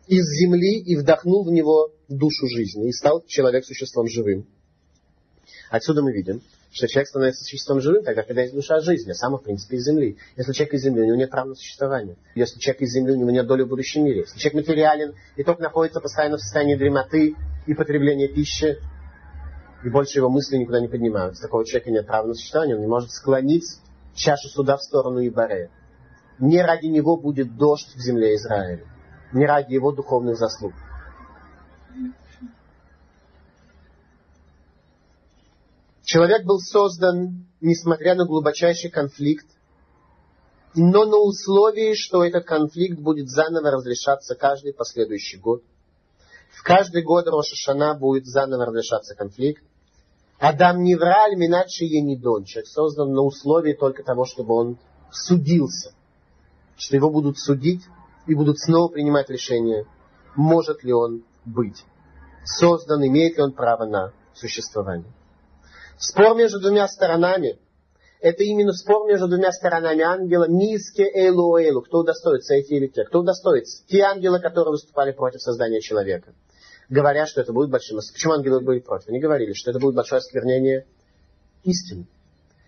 из земли и вдохнул в него душу жизни, и стал человек существом живым. Отсюда мы видим, что человек становится существом живым тогда, когда есть душа жизни, а сам, в принципе, из земли. Если человек из земли, у него нет права на существование. Если человек из земли, у него нет доли в будущем мире. Если человек материален и только находится постоянно в состоянии дремоты и потребления пищи, и больше его мысли никуда не поднимаются, такого человека нет права на существование, он не может склонить чашу суда в сторону Ибарея. Не ради него будет дождь в земле Израиля. Не ради его духовных заслуг. Человек был создан, несмотря на глубочайший конфликт, но на условии, что этот конфликт будет заново разрешаться каждый последующий год. В каждый год Рошашана будет заново разрешаться конфликт. Адам не враль, минадши енидон. Человек создан на условии только того, чтобы он судился что его будут судить и будут снова принимать решение, может ли он быть создан, имеет ли он право на существование. Спор между двумя сторонами – это именно спор между двумя сторонами ангела Низке Эйлу Эйлу. Кто удостоится, эти или те? Кто удостоится? Те ангелы, которые выступали против создания человека. Говорят, что это будет большим... Почему ангелы были против? Они говорили, что это будет большое осквернение истины.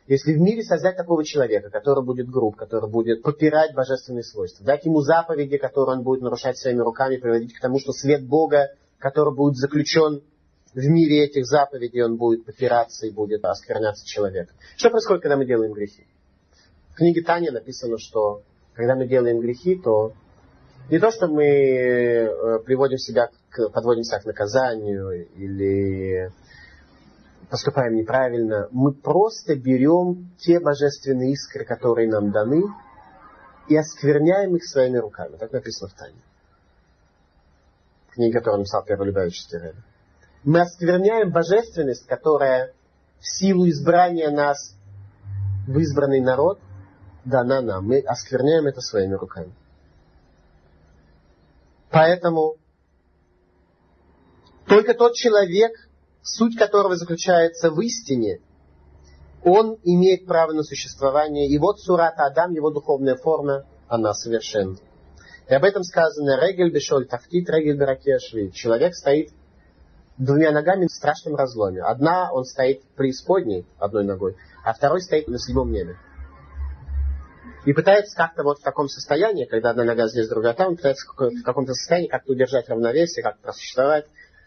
Если в мире создать такого человека, который будет груб, который будет попирать божественные свойства, дать ему заповеди, которые он будет нарушать своими руками, приводить к тому, что свет Бога, который будет заключен в мире этих заповедей, он будет попираться и будет оскверняться человеком. Что происходит, когда мы делаем грехи? В книге Таня написано, что когда мы делаем грехи, то не то, что мы э, приводим себя, к, подводим себя к наказанию или поступаем неправильно, мы просто берем те божественные искры, которые нам даны, и оскверняем их своими руками. Так написано в Тане. Книга, которую написал первый любящий Рэбе. Мы оскверняем божественность, которая в силу избрания нас в избранный народ дана нам. Мы оскверняем это своими руками. Поэтому только тот человек, суть которого заключается в истине, он имеет право на существование. И вот Сурат Адам, его духовная форма, она совершенна. И об этом сказано Регель Бешоль Тафтит, Регель Беракешви. Человек стоит двумя ногами в страшном разломе. Одна он стоит преисподней одной ногой, а второй стоит на седьмом небе. И пытается как-то вот в таком состоянии, когда одна нога здесь, другая там, пытается в каком-то состоянии как-то удержать равновесие, как-то просуществовать,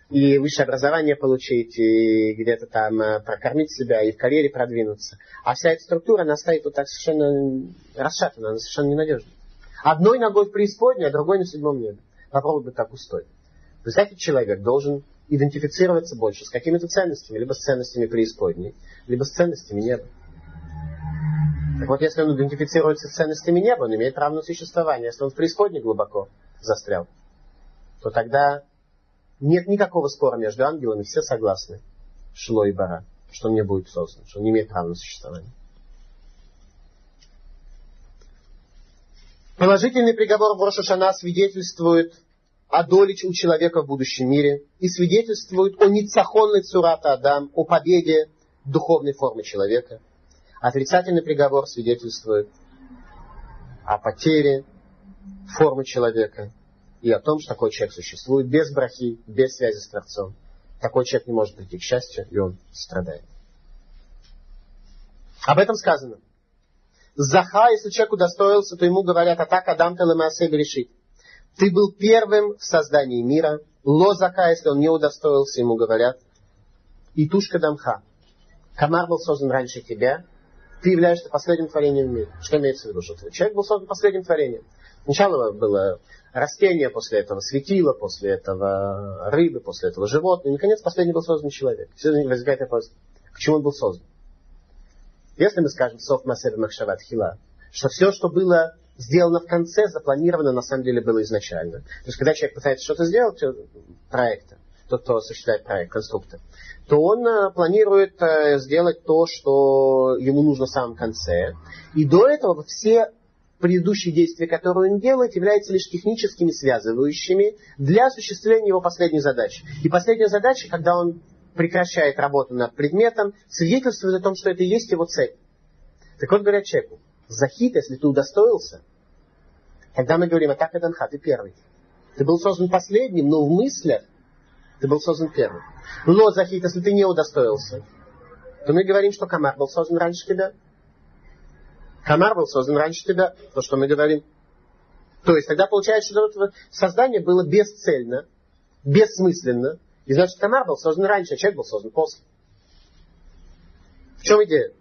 и высшее образование получить, и где-то там э, прокормить себя, и в карьере продвинуться. А вся эта структура, она стоит вот так совершенно расшатана, она совершенно ненадежна. Одной ногой в преисподней, а другой на седьмом небе. Попробуй быть так устой. Представьте, человек должен идентифицироваться больше с какими-то ценностями, либо с ценностями преисподней, либо с ценностями неба. Так вот, если он идентифицируется с ценностями неба, он имеет на существование. Если он в преисподней глубоко застрял, то тогда нет никакого спора между ангелами, все согласны, Шло и Бара, что он не будет создан, что он не имеет права на существование. Положительный приговор в Рошашана свидетельствует о доле у человека в будущем мире и свидетельствует о ницахонной цурата Адам, о победе духовной формы человека. Отрицательный приговор свидетельствует о потере формы человека и о том, что такой человек существует без брахи, без связи с Творцом. Такой человек не может прийти к счастью, и он страдает. Об этом сказано. Заха, если человек удостоился, то ему говорят, а так Адам Телемасе грешит. Ты был первым в создании мира. Лозака, если он не удостоился, ему говорят. И тушка дамха. Комар был создан раньше тебя. Ты являешься последним творением в мире. Что имеется в виду? Что человек был создан последним творением. Сначала было растение, после этого светило, после этого рыбы, после этого животные. И, наконец, последний был создан человек. Сегодня возникает вопрос, чему он был создан? Если мы скажем «Сов Масева Махшават Хила», что все, что было сделано в конце, запланировано на самом деле было изначально. То есть, когда человек пытается что-то сделать, э, проекта, тот, кто осуществляет проект, конструктор, то он э, планирует э, сделать то, что ему нужно в самом конце. И до этого все предыдущие действия, которые он делает, являются лишь техническими связывающими для осуществления его последней задачи. И последняя задача, когда он прекращает работу над предметом, свидетельствует о том, что это и есть его цель. Так вот, говорят человеку, захит, если ты удостоился, тогда мы говорим, а так Аданха, ты первый. Ты был создан последним, но в мыслях ты был создан первым. Но захит, если ты не удостоился, то мы говорим, что Камар был создан раньше тебя. Камар был создан раньше тебя, то, что мы говорим. То есть тогда получается, что создание было бесцельно, бессмысленно, и значит, Камар был создан раньше, а человек был создан после. В чем идея?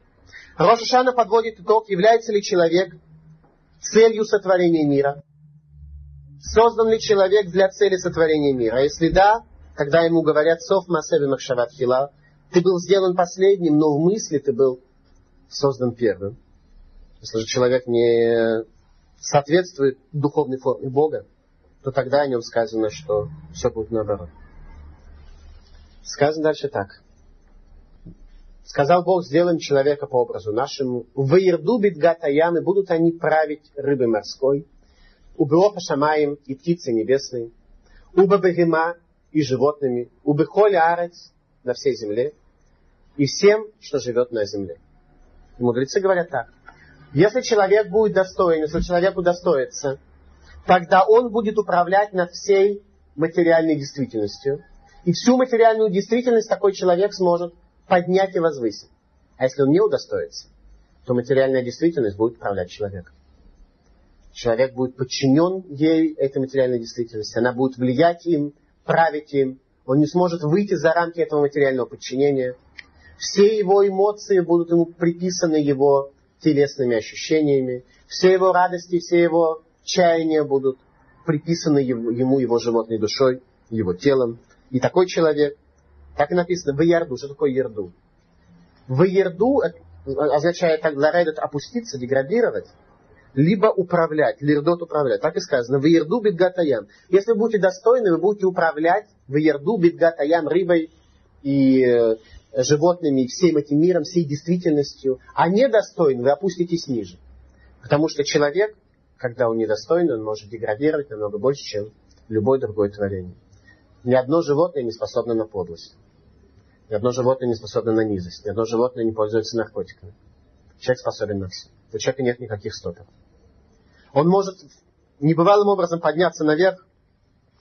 Рошашана подводит итог, является ли человек целью сотворения мира. Создан ли человек для цели сотворения мира? А если да, тогда ему говорят Соф Масеви Махшават Хила, ты был сделан последним, но в мысли ты был создан первым. Если же человек не соответствует духовной форме Бога, то тогда о нем сказано, что все будет наоборот. Сказано дальше так. Сказал Бог, сделаем человека по образу нашему. В Ирду битгатаям, будут они править рыбы морской. У Беоха Шамаем и птицы небесные. У Бабегема и животными. У Бехоля Арец на всей земле. И всем, что живет на земле. И мудрецы говорят так. Если человек будет достоин, если человек удостоится, тогда он будет управлять над всей материальной действительностью – и всю материальную действительность такой человек сможет поднять и возвысить. А если он не удостоится, то материальная действительность будет управлять человеком. Человек будет подчинен ей, этой материальной действительности. Она будет влиять им, править им. Он не сможет выйти за рамки этого материального подчинения. Все его эмоции будут ему приписаны его телесными ощущениями. Все его радости, все его чаяния будут приписаны ему его животной душой, его телом. И такой человек, так и написано, в ярду. Что такое ярду? В ярду означает так ларедет опуститься, деградировать, либо управлять, лирдот управлять. Так и сказано, в ярду битгатаям. Если вы будете достойны, вы будете управлять в ярду битгатаям рыбой и животными, всем этим миром, всей действительностью. А недостойны, вы опуститесь ниже. Потому что человек, когда он недостойный, он может деградировать намного больше, чем любое другое творение. Ни одно животное не способно на подлость. Ни одно животное не способно на низость. Ни одно животное не пользуется наркотиками. Человек способен на все. У человека нет никаких стопов. Он может небывалым образом подняться наверх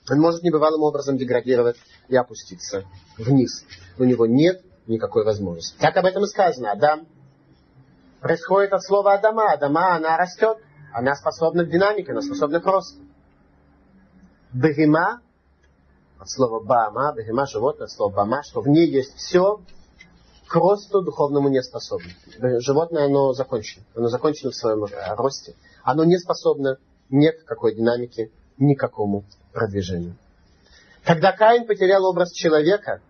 Он может небывалым образом деградировать и опуститься вниз. У него нет никакой возможности. Как об этом и сказано. Адам происходит от слова Адама. Адама, она растет. Она способна к динамике, она способна к росту. Бегема, от слова бама, бегема животное, от слова бама, что в ней есть все, к росту духовному не способно. Животное, оно закончено. Оно закончено в своем росте. Оно не способно ни к какой динамике, ни к какому продвижению. Когда Каин потерял образ человека,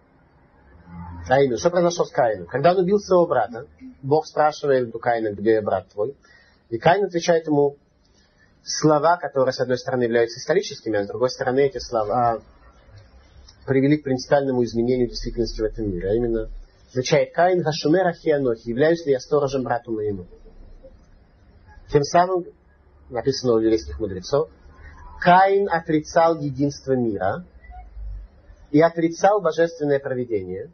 именно, что произошло с Каином? Когда он убил своего брата, Бог спрашивает у Каина, где брат твой? И Каин отвечает ему слова, которые, с одной стороны, являются историческими, а с другой стороны, эти слова привели к принципиальному изменению действительности в этом мире. А именно, отвечает Каин Хашумер Ахианохи, являюсь ли я сторожем брату моему? Тем самым, написано у еврейских мудрецов, Каин отрицал единство мира и отрицал божественное проведение.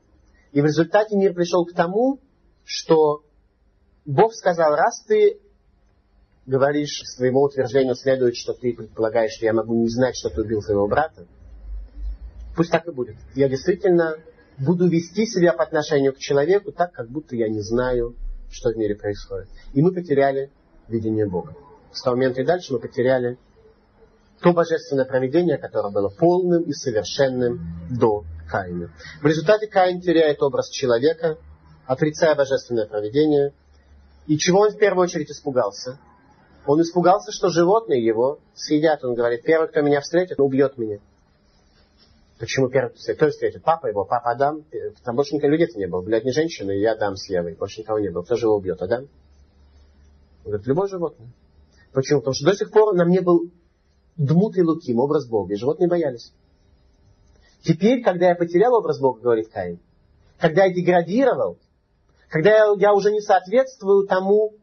И в результате мир пришел к тому, что Бог сказал, раз ты говоришь, своему утверждению следует, что ты предполагаешь, что я могу не знать, что ты убил своего брата, пусть так и будет. Я действительно буду вести себя по отношению к человеку так, как будто я не знаю, что в мире происходит. И мы потеряли видение Бога. С того момента и дальше мы потеряли то божественное проведение, которое было полным и совершенным до Каина. В результате Каин теряет образ человека, отрицая божественное проведение. И чего он в первую очередь испугался? Он испугался, что животные его съедят. Он говорит, первый, кто меня встретит, убьет меня. Почему первый, кто встретит? Папа его, папа Адам. Там больше никого людей не было. Были одни женщины, я Адам с Евой. Больше никого не было. Кто же его убьет? Адам? Он говорит, любое животное. Почему? Потому что до сих пор на мне был дмут и луким, образ Бога, и животные боялись. Теперь, когда я потерял образ Бога, говорит Каин, когда я деградировал, когда я, я уже не соответствую тому,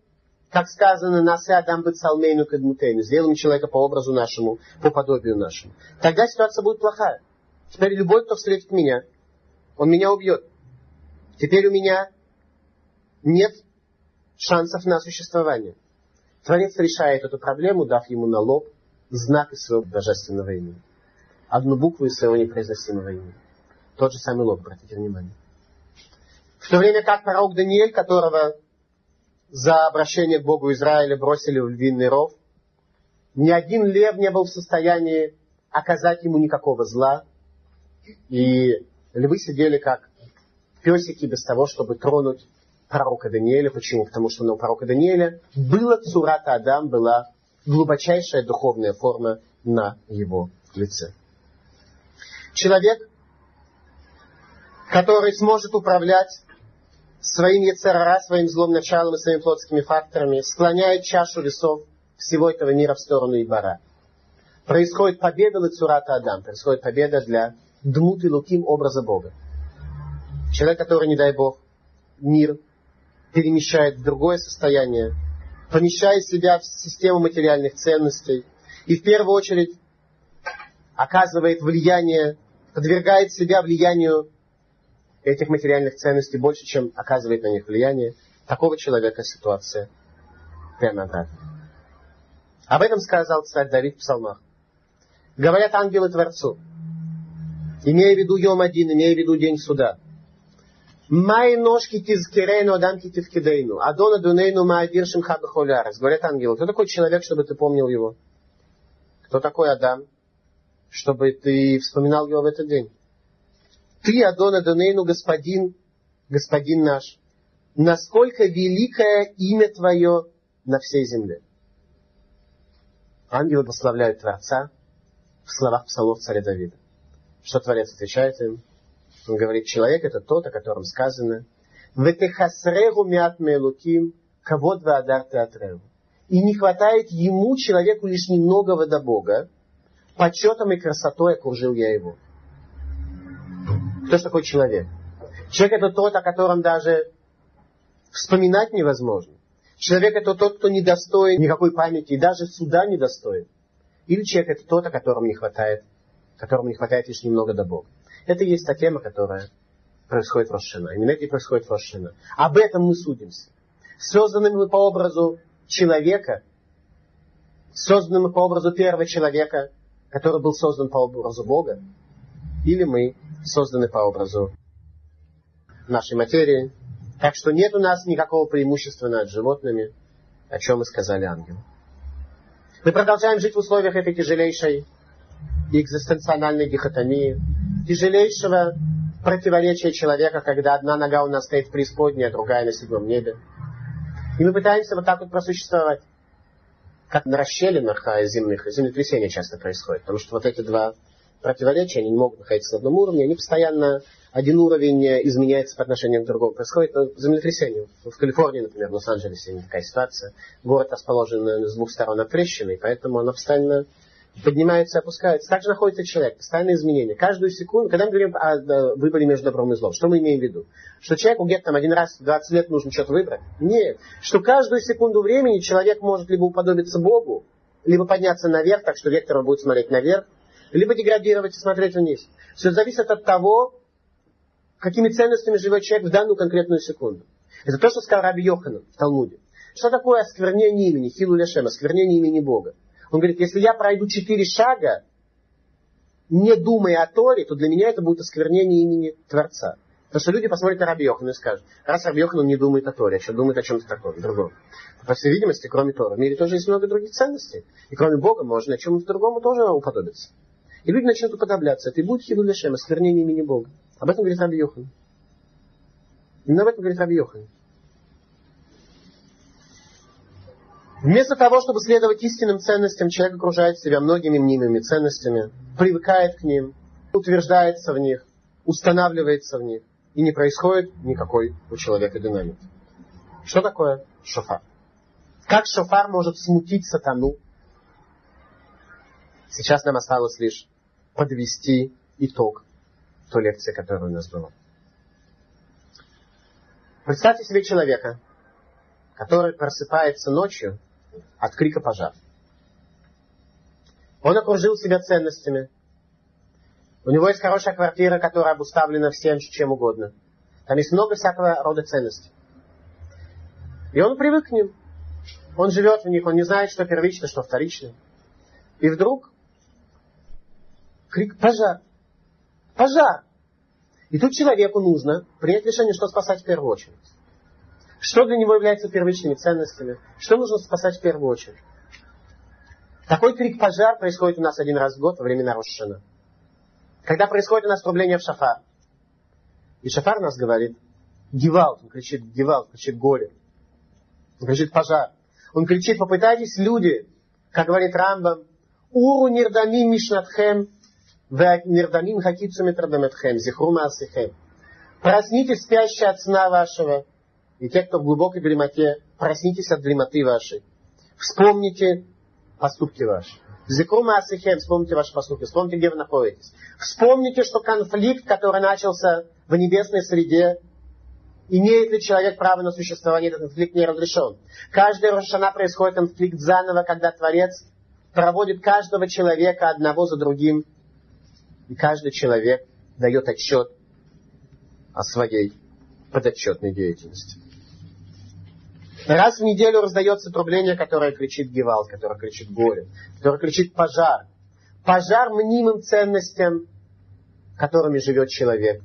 как сказано, «Насе Адам Бецалмейну Кадмутейну», сделаем человека по образу нашему, по подобию нашему, тогда ситуация будет плохая. Теперь любой, кто встретит меня, он меня убьет. Теперь у меня нет шансов на существование. Творец решает эту проблему, дав ему на лоб знак из своего божественного имени. Одну букву из своего непроизносимого имени. Тот же самый лоб, обратите внимание. В то время как пророк Даниэль, которого за обращение к Богу Израиля бросили в львиный ров, ни один лев не был в состоянии оказать ему никакого зла. И львы сидели как песики без того, чтобы тронуть пророка Даниэля. Почему? Потому что у пророка Даниэля было цурата Адам, была глубочайшая духовная форма на его лице. Человек, который сможет управлять своим яцерара, своим злом началом и своими плотскими факторами, склоняет чашу весов всего этого мира в сторону Ибара. Происходит победа Лацурата Адам, происходит победа для Дмут и Луким образа Бога. Человек, который, не дай Бог, мир перемещает в другое состояние, помещая себя в систему материальных ценностей и в первую очередь оказывает влияние, подвергает себя влиянию этих материальных ценностей больше, чем оказывает на них влияние, такого человека ситуация прямо обратная. Об этом сказал царь Давид в псалмах. Говорят ангелы Творцу, имея в виду Йом один, имея в виду день суда – Май ножки тизкирейну, адам китивкидейну. Адона дунейну маадир шимха бахолярес. Говорят ангелы, кто такой человек, чтобы ты помнил его? Кто такой Адам, чтобы ты вспоминал его в этот день? Ты, Адона Дунейну, господин, господин наш, насколько великое имя Твое на всей земле. Ангелы прославляют Творца в словах псалмов царя Давида. Что Творец отвечает им? Он говорит, человек это тот, о котором сказано, «Ветехасрегу мят мелуким, кавод ваадар театрегу». И не хватает ему, человеку, лишь немногого до Бога, почетом и красотой окружил я его. Кто же такой человек? Человек это тот, о котором даже вспоминать невозможно. Человек это тот, кто не достоин никакой памяти, и даже суда не достоин. Или человек это тот, о котором не хватает, которому не хватает лишь немного до Бога. Это есть та тема, которая происходит в Рошина. Именно это и происходит в Рошина. Об этом мы судимся. Созданными мы по образу человека, созданными по образу первого человека, который был создан по образу Бога, или мы созданы по образу нашей материи. Так что нет у нас никакого преимущества над животными, о чем мы сказали ангелу. Мы продолжаем жить в условиях этой тяжелейшей экзистенциональной дихотомии, тяжелейшего противоречия человека, когда одна нога у нас стоит в преисподней, а другая на седьмом небе. И мы пытаемся вот так вот просуществовать. Как на расщелинах а земных землетрясения часто происходит. Потому что вот эти два противоречия, они не могут находиться на одном уровне, они постоянно, один уровень изменяется по отношению к другому. Происходит ну, землетрясение. В Калифорнии, например, в Лос-Анджелесе такая ситуация. Город расположен с двух сторон отрещенный, поэтому она постоянно поднимается опускается. Так же находится человек. Постоянные изменения. Каждую секунду, когда мы говорим о выборе между добром и злом, что мы имеем в виду? Что человеку где-то там один раз в 20 лет нужно что-то выбрать? Нет. Что каждую секунду времени человек может либо уподобиться Богу, либо подняться наверх, так что вектор будет смотреть наверх, либо деградировать и смотреть вниз. Все зависит от того, какими ценностями живет человек в данную конкретную секунду. Это то, что сказал Раби Йоханан в Талмуде. Что такое осквернение имени, хилу лешем, осквернение имени Бога? Он говорит, если я пройду четыре шага, не думая о Торе, то для меня это будет осквернение имени Творца. Потому что люди посмотрят на Раби Йохана и скажут, раз Раби Йохан не думает о Торе, а что думает о чем-то таком, другом. По всей видимости, кроме Тора, в мире тоже есть много других ценностей. И кроме Бога можно о чем-то другому тоже уподобиться. И люди начнут уподобляться. Это и будет хилу лешем, осквернение имени Бога. Об этом говорит Раби Йохан. Именно об этом говорит Раби Йохан. Вместо того, чтобы следовать истинным ценностям, человек окружает себя многими мнимыми ценностями, привыкает к ним, утверждается в них, устанавливается в них, и не происходит никакой у человека динамики. Что такое шофар? Как шофар может смутить сатану? Сейчас нам осталось лишь подвести итог той лекции, которая у нас была. Представьте себе человека, который просыпается ночью от крика пожар. Он окружил себя ценностями. У него есть хорошая квартира, которая обуставлена всем, чем угодно. Там есть много всякого рода ценностей. И он привык к ним. Он живет в них, он не знает, что первично, что вторично. И вдруг крик «Пожар! Пожар!» И тут человеку нужно принять решение, что спасать в первую очередь. Что для него является первичными ценностями? Что нужно спасать в первую очередь? Такой крик пожар происходит у нас один раз в год во времена Рошана. Когда происходит у нас трубление в шафар. И шафар нас говорит, гевалт, он кричит гевалт, кричит горе. Он кричит пожар. Он кричит, попытайтесь, люди, как говорит Рамбам, уру нирдамим мишнатхем, нирдамим хакицуметрадаметхем, зихрума асихем. Проснитесь, спящие от сна вашего, и те, кто в глубокой дремоте, проснитесь от дремоты вашей. Вспомните поступки ваши. Зикрума Асихем, вспомните ваши поступки, вспомните, где вы находитесь. Вспомните, что конфликт, который начался в небесной среде, имеет ли человек право на существование, этот конфликт не разрешен. Каждая Рошана происходит конфликт заново, когда Творец проводит каждого человека одного за другим, и каждый человек дает отчет о своей подотчетной деятельности. Раз в неделю раздается трубление, которое кричит Гевал, которое кричит горе, которое кричит пожар. Пожар мнимым ценностям, которыми живет человек.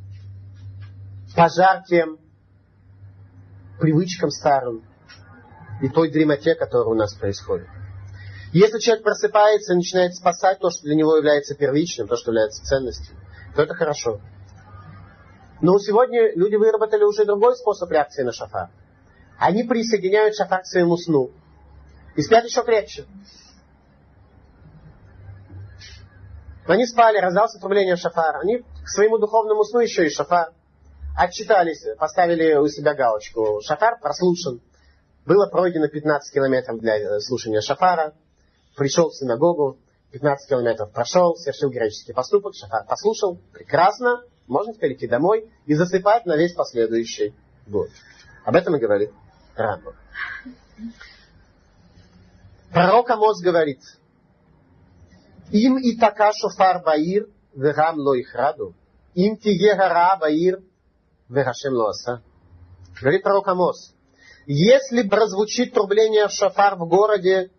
Пожар тем привычкам старым и той дремоте, которая у нас происходит. Если человек просыпается и начинает спасать то, что для него является первичным, то, что является ценностью, то это хорошо. Но сегодня люди выработали уже другой способ реакции на шафар они присоединяют шафар к своему сну. И спят еще крепче. Они спали, раздался трубление шафара. Они к своему духовному сну еще и шафар. Отчитались, поставили у себя галочку. Шафар прослушан. Было пройдено 15 километров для э, слушания шафара. Пришел в синагогу, 15 километров прошел, совершил героический поступок, шафар послушал. Прекрасно. Можно теперь идти домой и засыпать на весь последующий год. Об этом и говорит Рамбам. Пророк Амос говорит, им и така шофар баир, вегам ло ихраду, им тиге гара баир, вегашем лоаса. Говорит пророк Амос, если прозвучит трубление шофар в городе,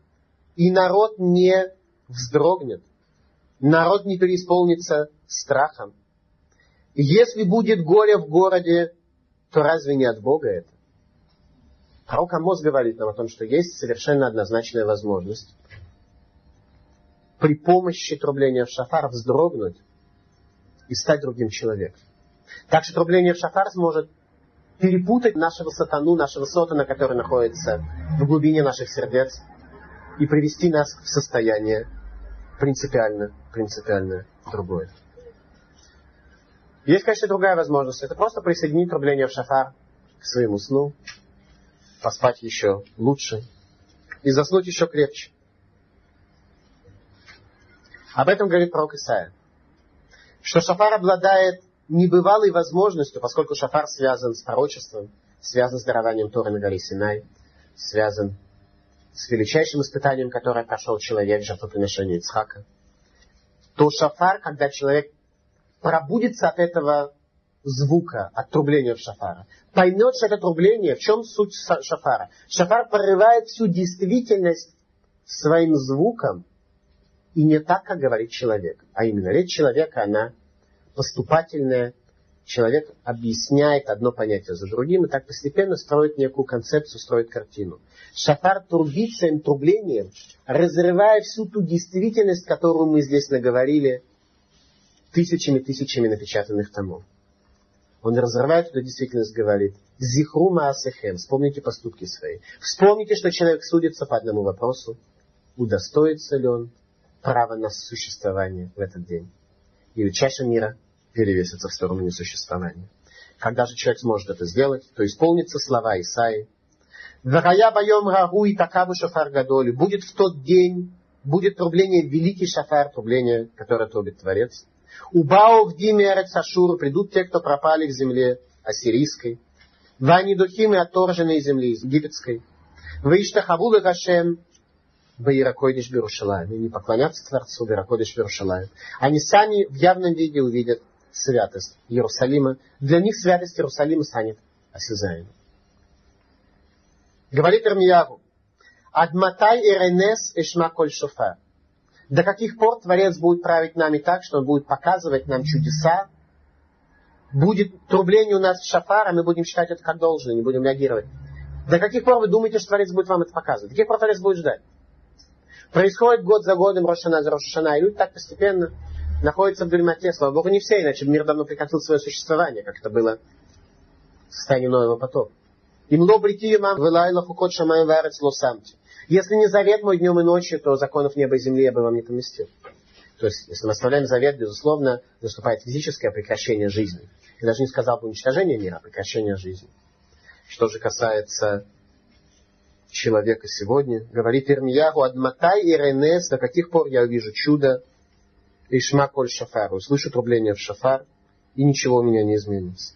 и народ не вздрогнет, народ не переисполнится страхом. Если будет горе в городе, то разве не от Бога это? Пророк говорит нам о том, что есть совершенно однозначная возможность при помощи трубления в шафар вздрогнуть и стать другим человеком. Так что трубление в шафар сможет перепутать нашего сатану, нашего сотана, который находится в глубине наших сердец, и привести нас в состояние принципиально, принципиально другое. Есть, конечно, другая возможность. Это просто присоединить трубление в шафар к своему сну, поспать еще лучше и заснуть еще крепче. Об этом говорит пророк Исаия. Что шафар обладает небывалой возможностью, поскольку шафар связан с пророчеством, связан с дарованием Торы на горе Синай, связан с величайшим испытанием, которое прошел человек, жертвоприношение Ицхака, то шафар, когда человек пробудится от этого звука, от в шафара, поймет, что это трубление, в чем суть шафара. Шафар прорывает всю действительность своим звуком, и не так, как говорит человек, а именно речь человека, она поступательная, человек объясняет одно понятие за другим, и так постепенно строит некую концепцию, строит картину. Шафар трубит своим трублением, разрывая всю ту действительность, которую мы здесь наговорили тысячами-тысячами напечатанных томов. Он разрывает эту действительность, говорит, «Зихру маасехем», вспомните поступки свои. Вспомните, что человек судится по одному вопросу, удостоится ли он права на существование в этот день. И чаша мира перевесится в сторону несуществования. Когда же человек сможет это сделать, то исполнится слова Исаи. Варая боем рагу и такаву шафар гадоли. Будет в тот день, будет трубление великий шафар, трубление, которое трубит Творец. Убао в диме Ашур придут те, кто пропали в земле ассирийской. Вани духим и отторженные земли египетской. Ваиштахаву Гашем Баиракодиш Берушалаем. И не поклонятся Творцу Баиракодиш Берушалаем. Они сами в явном виде увидят святость Иерусалима. Для них святость Иерусалима станет осязаемой. Говорит Ирмиягу, Адматай Иренес Ишма Коль Шофар. До каких пор Творец будет править нами так, что Он будет показывать нам чудеса, будет трубление у нас в шафар, а мы будем считать это как должное, не будем реагировать. До каких пор вы думаете, что Творец будет вам это показывать? До каких пор Творец будет ждать? Происходит год за годом Рошана за Рошана, и люди так постепенно находятся в дульмате. Слава Богу, не все, иначе мир давно прекратил свое существование, как это было в состоянии Нового потока. Им ло мам вылайлаху кот шамаем варец лосамти. Если не завет мой днем и ночью, то законов неба и земли я бы вам не поместил. То есть, если мы оставляем завет, безусловно, наступает физическое прекращение жизни. Я даже не сказал бы уничтожение мира, а прекращение жизни. Что же касается человека сегодня, говорит Ирмияху, Адматай и Ренес, до каких пор я увижу чудо, и шма коль шафар, услышу трубление в шафар, и ничего у меня не изменится.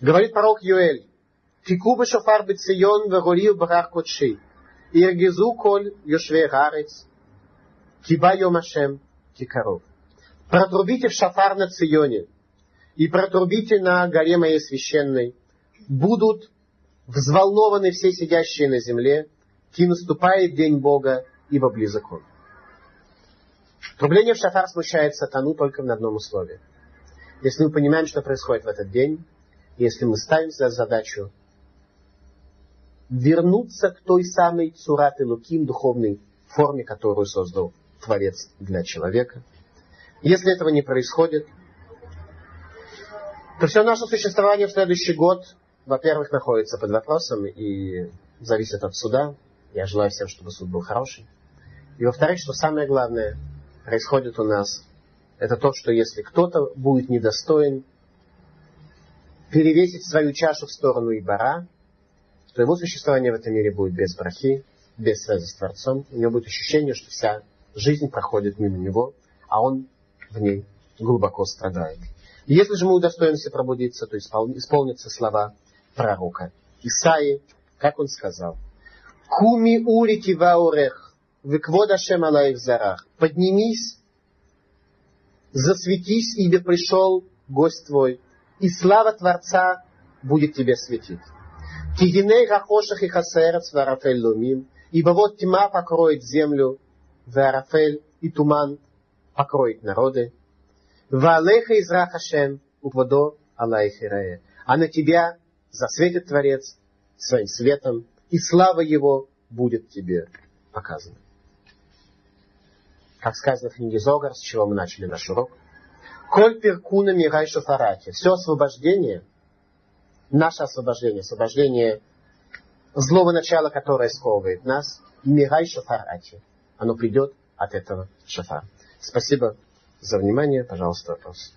Говорит пророк Юэль, Фику бешофар бецион вегорию барах кодши. Иргизу коль йошве гарец. Киба йом Ашем кикаров. Протрубите в шафар на Ционе и протрубите на горе моей священной. Будут взволнованы все сидящие на земле, ки наступает день Бога, ибо близок он. Трубление в шафар смущает сатану только на одном условии. Если мы понимаем, что происходит в этот день, если мы ставим за задачу вернуться к той самой цурат и луким, духовной форме, которую создал Творец для человека. Если этого не происходит, то все наше существование в следующий год, во-первых, находится под вопросом и зависит от суда. Я желаю всем, чтобы суд был хороший. И во-вторых, что самое главное происходит у нас, это то, что если кто-то будет недостоин перевесить свою чашу в сторону Ибара, то его существование в этом мире будет без брахи, без связи с Творцом. У него будет ощущение, что вся жизнь проходит мимо него, а он в ней глубоко страдает. Если же мы удостоимся пробудиться, то исполнятся слова пророка Исаи, как он сказал, «Куми урики ваурех, веквод Ашем алаих зарах». Поднимись, засветись, ибо пришел гость твой, и слава Творца будет тебе светить. Кигиней рахошах и хасерец варафель лумим, ибо вот тьма покроет землю, варафель и туман покроет народы. Валеха из Рахашем упводо Аллахирае. А на тебя засветит Творец своим светом, и слава Его будет тебе показана. Как сказано в книге Зогар, с чего мы начали наш урок. Коль перкуна мирай шофарати. Все освобождение, наше освобождение, освобождение злого начала, которое сковывает нас, мирай шофарати. Оно придет от этого шофара. Спасибо за внимание. Пожалуйста, вопрос.